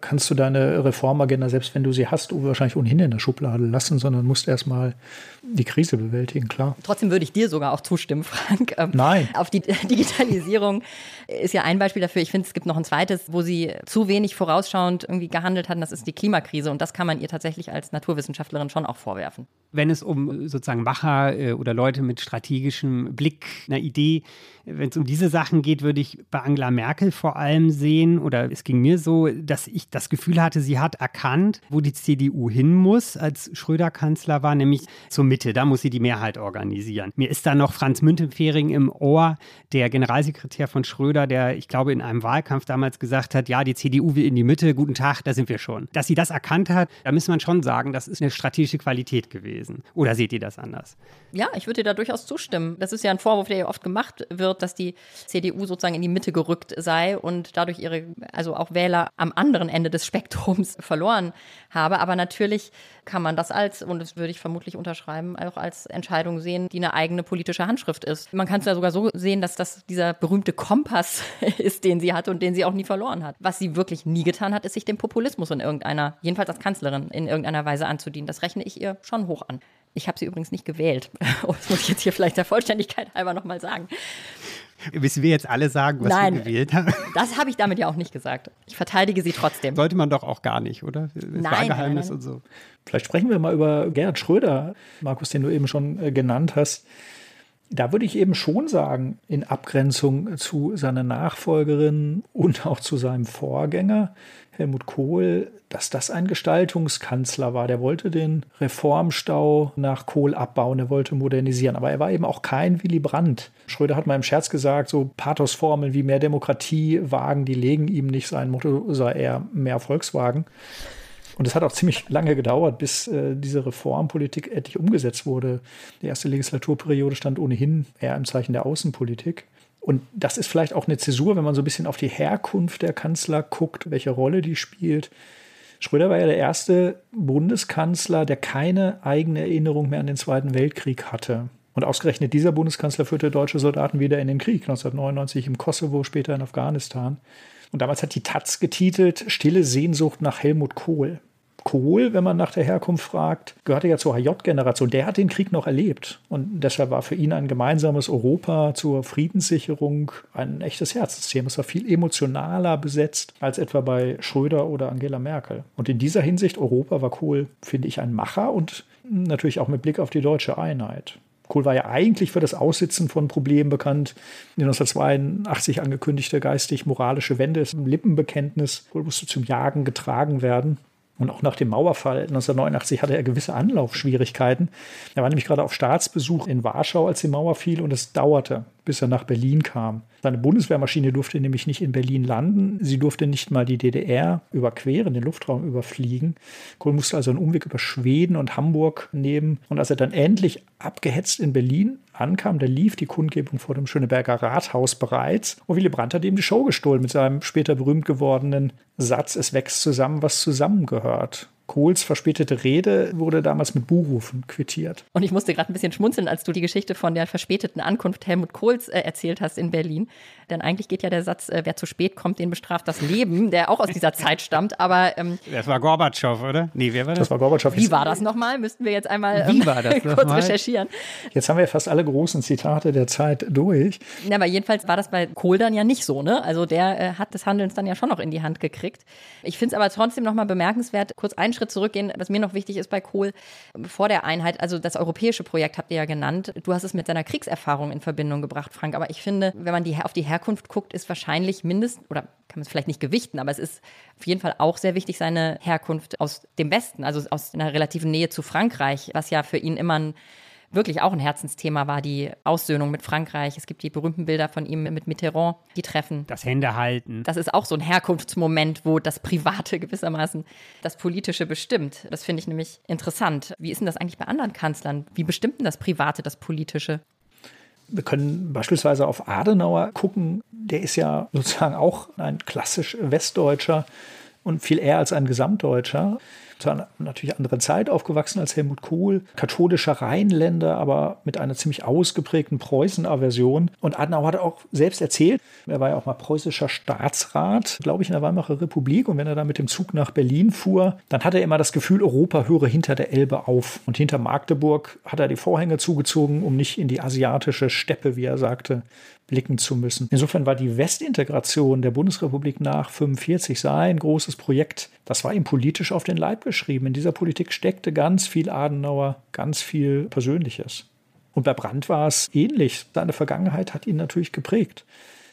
kannst du deine Reformagenda, selbst wenn du sie hast, wahrscheinlich ohnehin in der Schublade lassen, sondern musst erstmal die Krise bewältigen, klar. Trotzdem würde ich dir sogar auch zustimmen, Frank. Ähm, Nein. Auf die Digitalisierung ist ja ein Beispiel dafür. Ich finde, es gibt noch ein zweites, wo sie zu wenig vorausschauend irgendwie gehandelt hat. Das ist die Klimakrise. Und das kann man ihr tatsächlich als Naturwissenschaftlerin schon auch vorwerfen. Wenn es um sozusagen Macher äh, oder Leute mit strategischem Blick, einer Idee, wenn es um diese Sachen geht, würde ich bei Angela Merkel vor allem sehen, oder es ging mir so, dass ich das Gefühl hatte, sie hat erkannt, wo die CDU hin muss, als Schröder Kanzler war, nämlich zur Mitte. Da muss sie die Mehrheit organisieren. Mir ist da noch Franz Müntefering im Ohr, der Generalsekretär von Schröder, der, ich glaube, in einem Wahlkampf damals gesagt hat, ja, die CDU will in die Mitte, guten Tag, da sind wir schon. Dass sie das erkannt hat, da muss man schon sagen, das ist eine strategische Qualität gewesen. Oder seht ihr das anders? Ja, ich würde da durchaus zustimmen. Das ist ja ein Vorwurf, der ja oft gemacht wird, dass die CDU sozusagen in die Mitte gerückt sei und dadurch ihre, also auch Wähler am anderen Ende des Spektrums verloren habe. Aber natürlich kann man das als, und das würde ich vermutlich unterschreiben, auch als Entscheidung sehen, die eine eigene politische Handschrift ist. Man kann es ja sogar so sehen, dass das dieser berühmte Kompass ist, den sie hat und den sie auch nie verloren hat. Was sie wirklich nie getan hat, ist sich dem Populismus in irgendeiner, jedenfalls als Kanzlerin, in irgendeiner Weise anzudienen. Das rechne ich ihr schon hoch an. Ich habe sie übrigens nicht gewählt. Das muss ich jetzt hier vielleicht der Vollständigkeit halber nochmal sagen. Müssen wir jetzt alle sagen, was Nein, wir gewählt haben? Das habe ich damit ja auch nicht gesagt. Ich verteidige sie trotzdem. Sollte man doch auch gar nicht, oder? Das nein, Wahlgeheimnis nein, nein. und so. Vielleicht sprechen wir mal über Gerhard Schröder, Markus, den du eben schon äh, genannt hast. Da würde ich eben schon sagen, in Abgrenzung zu seiner Nachfolgerin und auch zu seinem Vorgänger, Helmut Kohl, dass das ein Gestaltungskanzler war. Der wollte den Reformstau nach Kohl abbauen, er wollte modernisieren. Aber er war eben auch kein Willy Brandt. Schröder hat mal im Scherz gesagt, so Pathosformeln wie mehr Demokratie wagen, die legen ihm nicht. Sein Motto sei eher mehr Volkswagen. Und es hat auch ziemlich lange gedauert, bis äh, diese Reformpolitik endlich umgesetzt wurde. Die erste Legislaturperiode stand ohnehin eher im Zeichen der Außenpolitik. Und das ist vielleicht auch eine Zäsur, wenn man so ein bisschen auf die Herkunft der Kanzler guckt, welche Rolle die spielt. Schröder war ja der erste Bundeskanzler, der keine eigene Erinnerung mehr an den Zweiten Weltkrieg hatte. Und ausgerechnet dieser Bundeskanzler führte deutsche Soldaten wieder in den Krieg, 1999 im Kosovo, später in Afghanistan. Und damals hat die Taz getitelt Stille Sehnsucht nach Helmut Kohl. Kohl, wenn man nach der Herkunft fragt, gehörte ja zur HJ-Generation. Der hat den Krieg noch erlebt. Und deshalb war für ihn ein gemeinsames Europa zur Friedenssicherung ein echtes Herzsystem. Es war viel emotionaler besetzt als etwa bei Schröder oder Angela Merkel. Und in dieser Hinsicht, Europa war Kohl, finde ich, ein Macher und natürlich auch mit Blick auf die deutsche Einheit. Kohl war ja eigentlich für das Aussitzen von Problemen bekannt. Die 1982 angekündigte geistig-moralische Wende ist ein Lippenbekenntnis. Kohl musste zum Jagen getragen werden. Und auch nach dem Mauerfall 1989 hatte er gewisse Anlaufschwierigkeiten. Er war nämlich gerade auf Staatsbesuch in Warschau, als die Mauer fiel, und es dauerte, bis er nach Berlin kam. Seine Bundeswehrmaschine durfte nämlich nicht in Berlin landen. Sie durfte nicht mal die DDR überqueren, den Luftraum überfliegen. Kohl musste also einen Umweg über Schweden und Hamburg nehmen. Und als er dann endlich abgehetzt in Berlin ankam, da lief die Kundgebung vor dem Schöneberger Rathaus bereits. Und Willy Brandt hat ihm die Show gestohlen mit seinem später berühmt gewordenen Satz, es wächst zusammen, was zusammengehört. Kohls verspätete Rede wurde damals mit Buhrufen quittiert. Und ich musste gerade ein bisschen schmunzeln, als du die Geschichte von der verspäteten Ankunft Helmut Kohls äh, erzählt hast in Berlin. Denn eigentlich geht ja der Satz, äh, wer zu spät kommt, den bestraft das Leben, der auch aus dieser Zeit stammt. Aber ähm, das war Gorbatschow, oder? Nee, wer war das? Das war Gorbatschow. Wie war das nochmal? Müssten wir jetzt einmal Wie war das kurz nochmal? recherchieren. Jetzt haben wir fast alle großen Zitate der Zeit durch. Ja, aber jedenfalls war das bei Kohl dann ja nicht so, ne? Also der äh, hat des Handelns dann ja schon noch in die Hand gekriegt. Ich finde es aber trotzdem nochmal bemerkenswert, kurz einen Schritt zurückgehen, was mir noch wichtig ist bei Kohl vor der Einheit, also das europäische Projekt habt ihr ja genannt. Du hast es mit seiner Kriegserfahrung in Verbindung gebracht, Frank. Aber ich finde, wenn man die, auf die Herkunft guckt, ist wahrscheinlich mindestens, oder kann man es vielleicht nicht gewichten, aber es ist auf jeden Fall auch sehr wichtig, seine Herkunft aus dem Westen, also aus einer relativen Nähe zu Frankreich, was ja für ihn immer ein wirklich auch ein Herzensthema war, die Aussöhnung mit Frankreich. Es gibt die berühmten Bilder von ihm mit Mitterrand, die treffen. Das Händehalten. Das ist auch so ein Herkunftsmoment, wo das Private gewissermaßen das Politische bestimmt. Das finde ich nämlich interessant. Wie ist denn das eigentlich bei anderen Kanzlern? Wie bestimmt denn das Private das Politische? Wir können beispielsweise auf Adenauer gucken. Der ist ja sozusagen auch ein klassisch Westdeutscher und viel eher als ein Gesamtdeutscher zu einer natürlich anderen Zeit aufgewachsen als Helmut Kohl, katholischer Rheinländer, aber mit einer ziemlich ausgeprägten Preußen-Aversion. Und Adenauer hat auch selbst erzählt, er war ja auch mal preußischer Staatsrat, glaube ich, in der Weimarer Republik. Und wenn er dann mit dem Zug nach Berlin fuhr, dann hatte er immer das Gefühl, Europa höre hinter der Elbe auf. Und hinter Magdeburg hat er die Vorhänge zugezogen, um nicht in die asiatische Steppe, wie er sagte, blicken zu müssen. Insofern war die Westintegration der Bundesrepublik nach 45 sein großes Projekt. Das war ihm politisch auf den Leib geschrieben. In dieser Politik steckte ganz viel Adenauer, ganz viel Persönliches. Und bei Brandt war es ähnlich. Seine Vergangenheit hat ihn natürlich geprägt.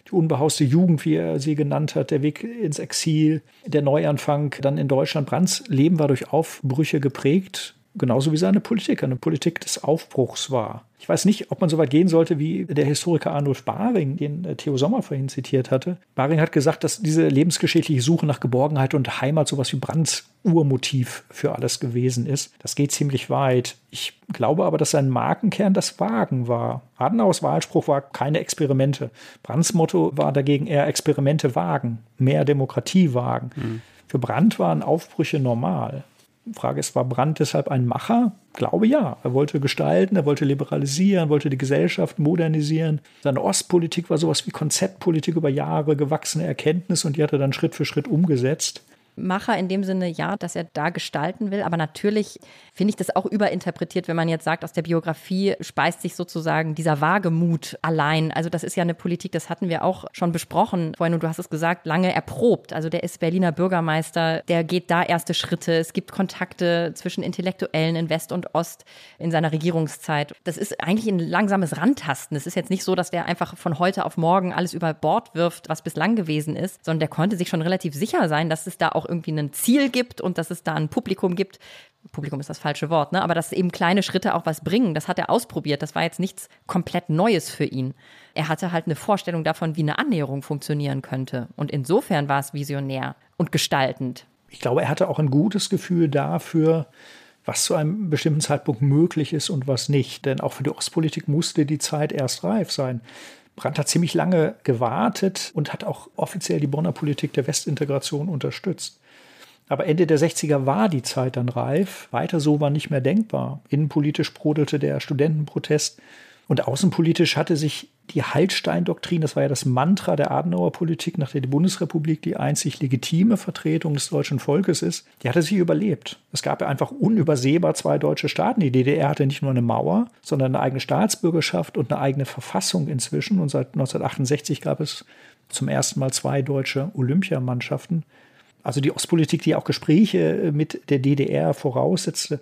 Die unbehauste Jugend, wie er sie genannt hat, der Weg ins Exil, der Neuanfang dann in Deutschland. Brandts Leben war durch Aufbrüche geprägt, genauso wie seine Politik, eine Politik des Aufbruchs war. Ich weiß nicht, ob man so weit gehen sollte wie der Historiker Arnulf Baring, den äh, Theo Sommer vorhin zitiert hatte. Baring hat gesagt, dass diese lebensgeschichtliche Suche nach Geborgenheit und Heimat sowas wie Brandts Urmotiv für alles gewesen ist. Das geht ziemlich weit. Ich glaube aber, dass sein Markenkern das Wagen war. Adenauers Wahlspruch war keine Experimente. Brandts Motto war dagegen eher Experimente wagen, mehr Demokratie wagen. Mhm. Für Brandt waren Aufbrüche normal. Frage ist, war Brandt deshalb ein Macher? Glaube ja. Er wollte gestalten, er wollte liberalisieren, wollte die Gesellschaft modernisieren. Seine Ostpolitik war sowas wie Konzeptpolitik über Jahre, gewachsene Erkenntnis und die hat er dann Schritt für Schritt umgesetzt. Macher in dem Sinne, ja, dass er da gestalten will. Aber natürlich finde ich das auch überinterpretiert, wenn man jetzt sagt, aus der Biografie speist sich sozusagen dieser Wagemut allein. Also das ist ja eine Politik, das hatten wir auch schon besprochen vorhin und du hast es gesagt, lange erprobt. Also der ist Berliner Bürgermeister, der geht da erste Schritte. Es gibt Kontakte zwischen Intellektuellen in West und Ost in seiner Regierungszeit. Das ist eigentlich ein langsames Rantasten. Es ist jetzt nicht so, dass der einfach von heute auf morgen alles über Bord wirft, was bislang gewesen ist, sondern der konnte sich schon relativ sicher sein, dass es da auch irgendwie ein Ziel gibt und dass es da ein Publikum gibt. Publikum ist das falsche Wort, ne? aber dass eben kleine Schritte auch was bringen. Das hat er ausprobiert. Das war jetzt nichts komplett Neues für ihn. Er hatte halt eine Vorstellung davon, wie eine Annäherung funktionieren könnte. Und insofern war es visionär und gestaltend. Ich glaube, er hatte auch ein gutes Gefühl dafür, was zu einem bestimmten Zeitpunkt möglich ist und was nicht. Denn auch für die Ostpolitik musste die Zeit erst reif sein. Brandt hat ziemlich lange gewartet und hat auch offiziell die Bonner Politik der Westintegration unterstützt. Aber Ende der 60er war die Zeit dann reif. Weiter so war nicht mehr denkbar. Innenpolitisch brodelte der Studentenprotest. Und außenpolitisch hatte sich die Hallstein-Doktrin, das war ja das Mantra der Adenauer Politik, nach der die Bundesrepublik die einzig legitime Vertretung des deutschen Volkes ist, die hatte sich überlebt. Es gab ja einfach unübersehbar zwei deutsche Staaten. Die DDR hatte nicht nur eine Mauer, sondern eine eigene Staatsbürgerschaft und eine eigene Verfassung inzwischen. Und seit 1968 gab es zum ersten Mal zwei deutsche Olympiamannschaften. Also die Ostpolitik, die auch Gespräche mit der DDR voraussetzte,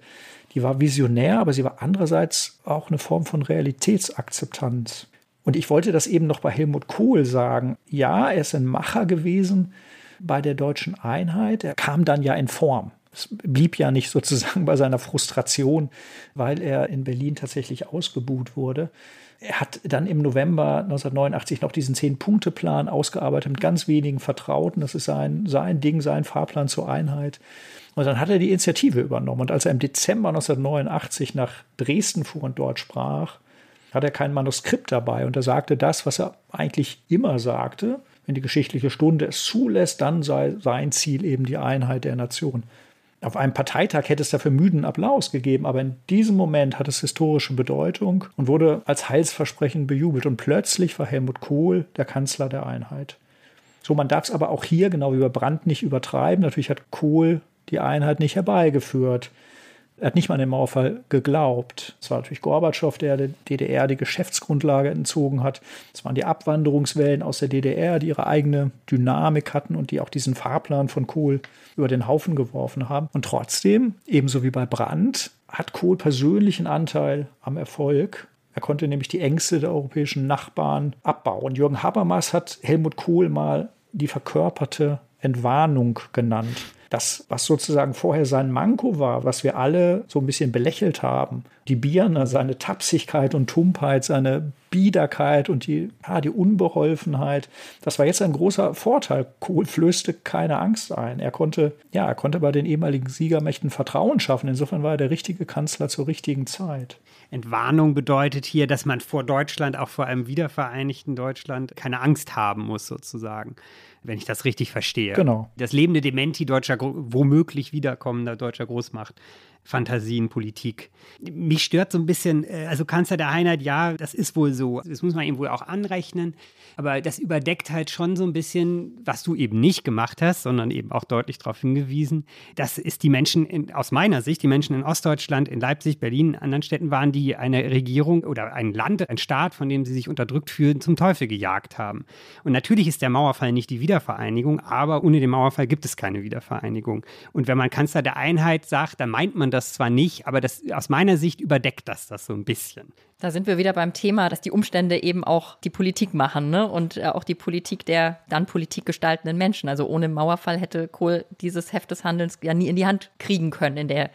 die war visionär, aber sie war andererseits auch eine Form von Realitätsakzeptanz. Und ich wollte das eben noch bei Helmut Kohl sagen. Ja, er ist ein Macher gewesen bei der deutschen Einheit. Er kam dann ja in Form. Es blieb ja nicht sozusagen bei seiner Frustration, weil er in Berlin tatsächlich ausgebuht wurde. Er hat dann im November 1989 noch diesen Zehn-Punkte-Plan ausgearbeitet mit ganz wenigen Vertrauten. Das ist sein, sein Ding, sein Fahrplan zur Einheit. Und dann hat er die Initiative übernommen. Und als er im Dezember 1989 nach Dresden fuhr und dort sprach, hat er kein Manuskript dabei. Und er sagte das, was er eigentlich immer sagte. Wenn die geschichtliche Stunde es zulässt, dann sei sein Ziel eben die Einheit der Nation. Auf einem Parteitag hätte es dafür müden Applaus gegeben, aber in diesem Moment hat es historische Bedeutung und wurde als Heilsversprechen bejubelt. Und plötzlich war Helmut Kohl der Kanzler der Einheit. So, man darf es aber auch hier, genau wie bei Brandt, nicht übertreiben. Natürlich hat Kohl die Einheit nicht herbeigeführt. Er hat nicht mal an den Mauerfall geglaubt. Es war natürlich Gorbatschow, der der DDR die Geschäftsgrundlage entzogen hat. Es waren die Abwanderungswellen aus der DDR, die ihre eigene Dynamik hatten und die auch diesen Fahrplan von Kohl über den Haufen geworfen haben. Und trotzdem, ebenso wie bei Brandt, hat Kohl persönlichen Anteil am Erfolg. Er konnte nämlich die Ängste der europäischen Nachbarn abbauen. Jürgen Habermas hat Helmut Kohl mal die verkörperte Entwarnung genannt das, was sozusagen vorher sein Manko war, was wir alle so ein bisschen belächelt haben, die Birne, seine Tapsigkeit und Tumpheit, seine Biederkeit und die, ja, die Unbeholfenheit, das war jetzt ein großer Vorteil. Kohl flößte keine Angst ein. Er konnte, ja, er konnte bei den ehemaligen Siegermächten Vertrauen schaffen. Insofern war er der richtige Kanzler zur richtigen Zeit. Entwarnung bedeutet hier, dass man vor Deutschland, auch vor einem wiedervereinigten Deutschland, keine Angst haben muss, sozusagen wenn ich das richtig verstehe. Genau. Das lebende Dementi deutscher, womöglich wiederkommender deutscher Großmacht. Fantasien, Politik. Mich stört so ein bisschen, äh, also Kanzler der Einheit, ja, das ist wohl so. Das muss man ihm wohl auch anrechnen. Aber das überdeckt halt schon so ein bisschen, was du eben nicht gemacht hast, sondern eben auch deutlich darauf hingewiesen. Das ist die Menschen, in, aus meiner Sicht, die Menschen in Ostdeutschland, in Leipzig, Berlin, in anderen Städten waren, die eine Regierung oder ein Land, ein Staat, von dem sie sich unterdrückt fühlen, zum Teufel gejagt haben. Und natürlich ist der Mauerfall nicht die Wiedervereinigung, aber ohne den Mauerfall gibt es keine Wiedervereinigung. Und wenn man Kanzler der Einheit sagt, dann meint man das zwar nicht, aber das, aus meiner Sicht überdeckt das das so ein bisschen. Da sind wir wieder beim Thema, dass die Umstände eben auch die Politik machen ne? und äh, auch die Politik der dann Politik gestaltenden Menschen. Also ohne Mauerfall hätte Kohl dieses Heft des Handelns ja nie in die Hand kriegen können in, der,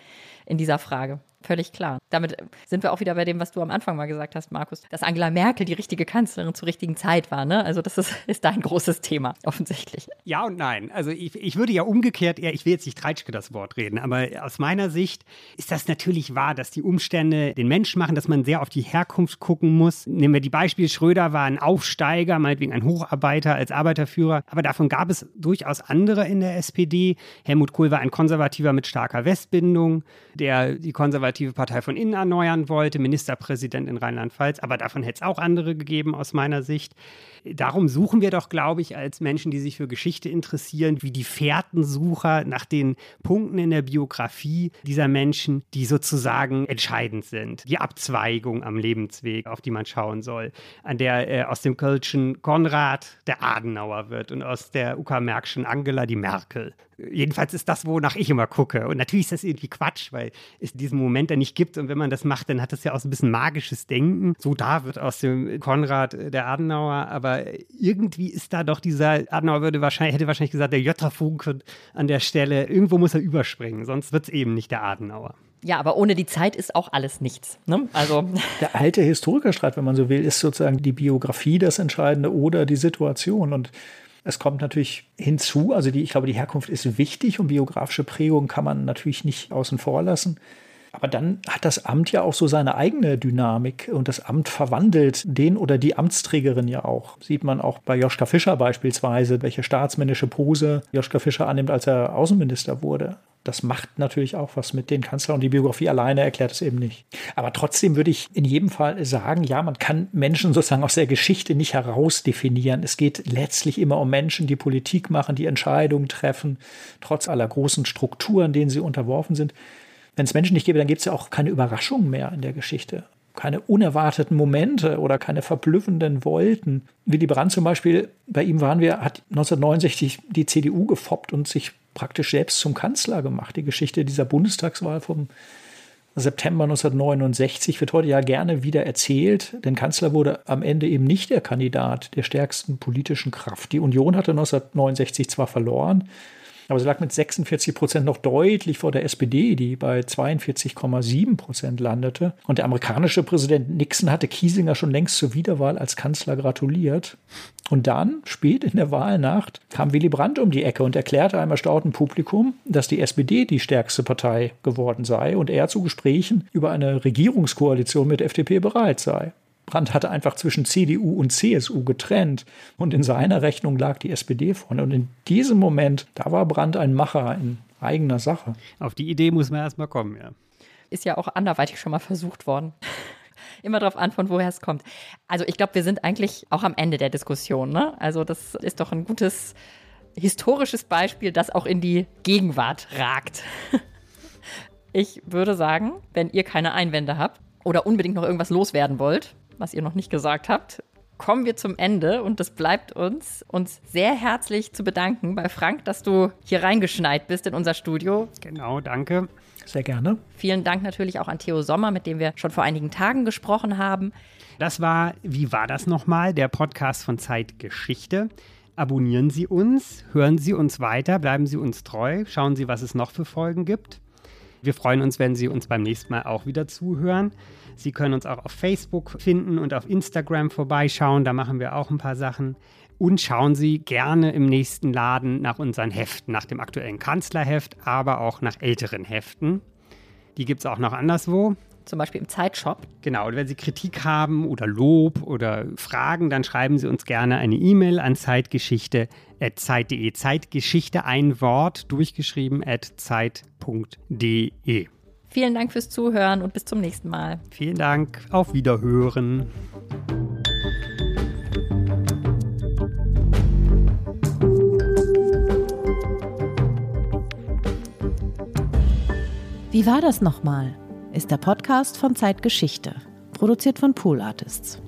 in dieser Frage. Völlig klar. Damit sind wir auch wieder bei dem, was du am Anfang mal gesagt hast, Markus, dass Angela Merkel die richtige Kanzlerin zur richtigen Zeit war. Ne? Also das ist, ist dein großes Thema, offensichtlich. Ja und nein. Also ich, ich würde ja umgekehrt eher, ich will jetzt nicht Treitschke das Wort reden, aber aus meiner Sicht ist das natürlich wahr, dass die Umstände den Menschen machen, dass man sehr auf die Herkunft gucken muss. Nehmen wir die Beispiele, Schröder war ein Aufsteiger, meinetwegen ein Hocharbeiter als Arbeiterführer, aber davon gab es durchaus andere in der SPD. Helmut Kohl war ein Konservativer mit starker Westbindung, der die konservative konservative Partei von innen erneuern wollte, Ministerpräsident in Rheinland-Pfalz, aber davon hätte es auch andere gegeben aus meiner Sicht. Darum suchen wir doch, glaube ich, als Menschen, die sich für Geschichte interessieren, wie die Fährtensucher nach den Punkten in der Biografie dieser Menschen, die sozusagen entscheidend sind. Die Abzweigung am Lebensweg, auf die man schauen soll, an der äh, aus dem Kölschen Konrad der Adenauer wird und aus der Uckermärkischen Angela die Merkel. Jedenfalls ist das, wonach ich immer gucke. Und natürlich ist das irgendwie Quatsch, weil es diesen Moment da nicht gibt. Und wenn man das macht, dann hat das ja auch so ein bisschen magisches Denken. So da wird aus dem Konrad der Adenauer. Aber irgendwie ist da doch dieser, Adenauer würde wahrscheinlich, hätte wahrscheinlich gesagt, der Jotterfunke an der Stelle. Irgendwo muss er überspringen, sonst wird es eben nicht der Adenauer. Ja, aber ohne die Zeit ist auch alles nichts. Ne? Also. Der alte Historikerstreit, wenn man so will, ist sozusagen die Biografie das Entscheidende oder die Situation. Und es kommt natürlich hinzu, also die, ich glaube, die Herkunft ist wichtig und biografische Prägung kann man natürlich nicht außen vor lassen. Aber dann hat das Amt ja auch so seine eigene Dynamik und das Amt verwandelt den oder die Amtsträgerin ja auch. Sieht man auch bei Joschka Fischer beispielsweise, welche staatsmännische Pose Joschka Fischer annimmt, als er Außenminister wurde das macht natürlich auch was mit den Kanzlern und die Biografie alleine erklärt es eben nicht. Aber trotzdem würde ich in jedem Fall sagen, ja, man kann Menschen sozusagen aus der Geschichte nicht herausdefinieren. Es geht letztlich immer um Menschen, die Politik machen, die Entscheidungen treffen, trotz aller großen Strukturen, denen sie unterworfen sind. Wenn es Menschen nicht gäbe, dann gibt es ja auch keine Überraschungen mehr in der Geschichte keine unerwarteten Momente oder keine verblüffenden Wolten. Willy Brandt zum Beispiel, bei ihm waren wir, hat 1969 die CDU gefoppt und sich praktisch selbst zum Kanzler gemacht. Die Geschichte dieser Bundestagswahl vom September 1969 wird heute ja gerne wieder erzählt, denn Kanzler wurde am Ende eben nicht der Kandidat der stärksten politischen Kraft. Die Union hatte 1969 zwar verloren, aber sie lag mit 46 Prozent noch deutlich vor der SPD, die bei 42,7 Prozent landete. Und der amerikanische Präsident Nixon hatte Kiesinger schon längst zur Wiederwahl als Kanzler gratuliert. Und dann, spät in der Wahlnacht, kam Willy Brandt um die Ecke und erklärte einem erstaunten Publikum, dass die SPD die stärkste Partei geworden sei und er zu Gesprächen über eine Regierungskoalition mit FDP bereit sei. Brandt hatte einfach zwischen CDU und CSU getrennt und in seiner Rechnung lag die SPD vorne. Und in diesem Moment, da war Brandt ein Macher in eigener Sache. Auf die Idee muss man erstmal kommen, ja. Ist ja auch anderweitig schon mal versucht worden. Immer darauf an, von woher es kommt. Also ich glaube, wir sind eigentlich auch am Ende der Diskussion. Ne? Also das ist doch ein gutes historisches Beispiel, das auch in die Gegenwart ragt. Ich würde sagen, wenn ihr keine Einwände habt oder unbedingt noch irgendwas loswerden wollt, was ihr noch nicht gesagt habt, kommen wir zum Ende und es bleibt uns, uns sehr herzlich zu bedanken bei Frank, dass du hier reingeschneit bist in unser Studio. Genau, danke. Sehr gerne. Vielen Dank natürlich auch an Theo Sommer, mit dem wir schon vor einigen Tagen gesprochen haben. Das war, wie war das nochmal, der Podcast von Zeitgeschichte. Abonnieren Sie uns, hören Sie uns weiter, bleiben Sie uns treu, schauen Sie, was es noch für Folgen gibt. Wir freuen uns, wenn Sie uns beim nächsten Mal auch wieder zuhören. Sie können uns auch auf Facebook finden und auf Instagram vorbeischauen. Da machen wir auch ein paar Sachen. Und schauen Sie gerne im nächsten Laden nach unseren Heften, nach dem aktuellen Kanzlerheft, aber auch nach älteren Heften. Die gibt es auch noch anderswo. Zum Beispiel im Zeitshop. Genau, und wenn Sie Kritik haben oder Lob oder Fragen, dann schreiben Sie uns gerne eine E-Mail an zeitgeschichte.zeit.de. Zeitgeschichte ein Wort durchgeschrieben at zeit.de. Vielen Dank fürs Zuhören und bis zum nächsten Mal. Vielen Dank. Auf Wiederhören. Wie war das nochmal? Ist der Podcast von Zeitgeschichte, produziert von Pool Artists.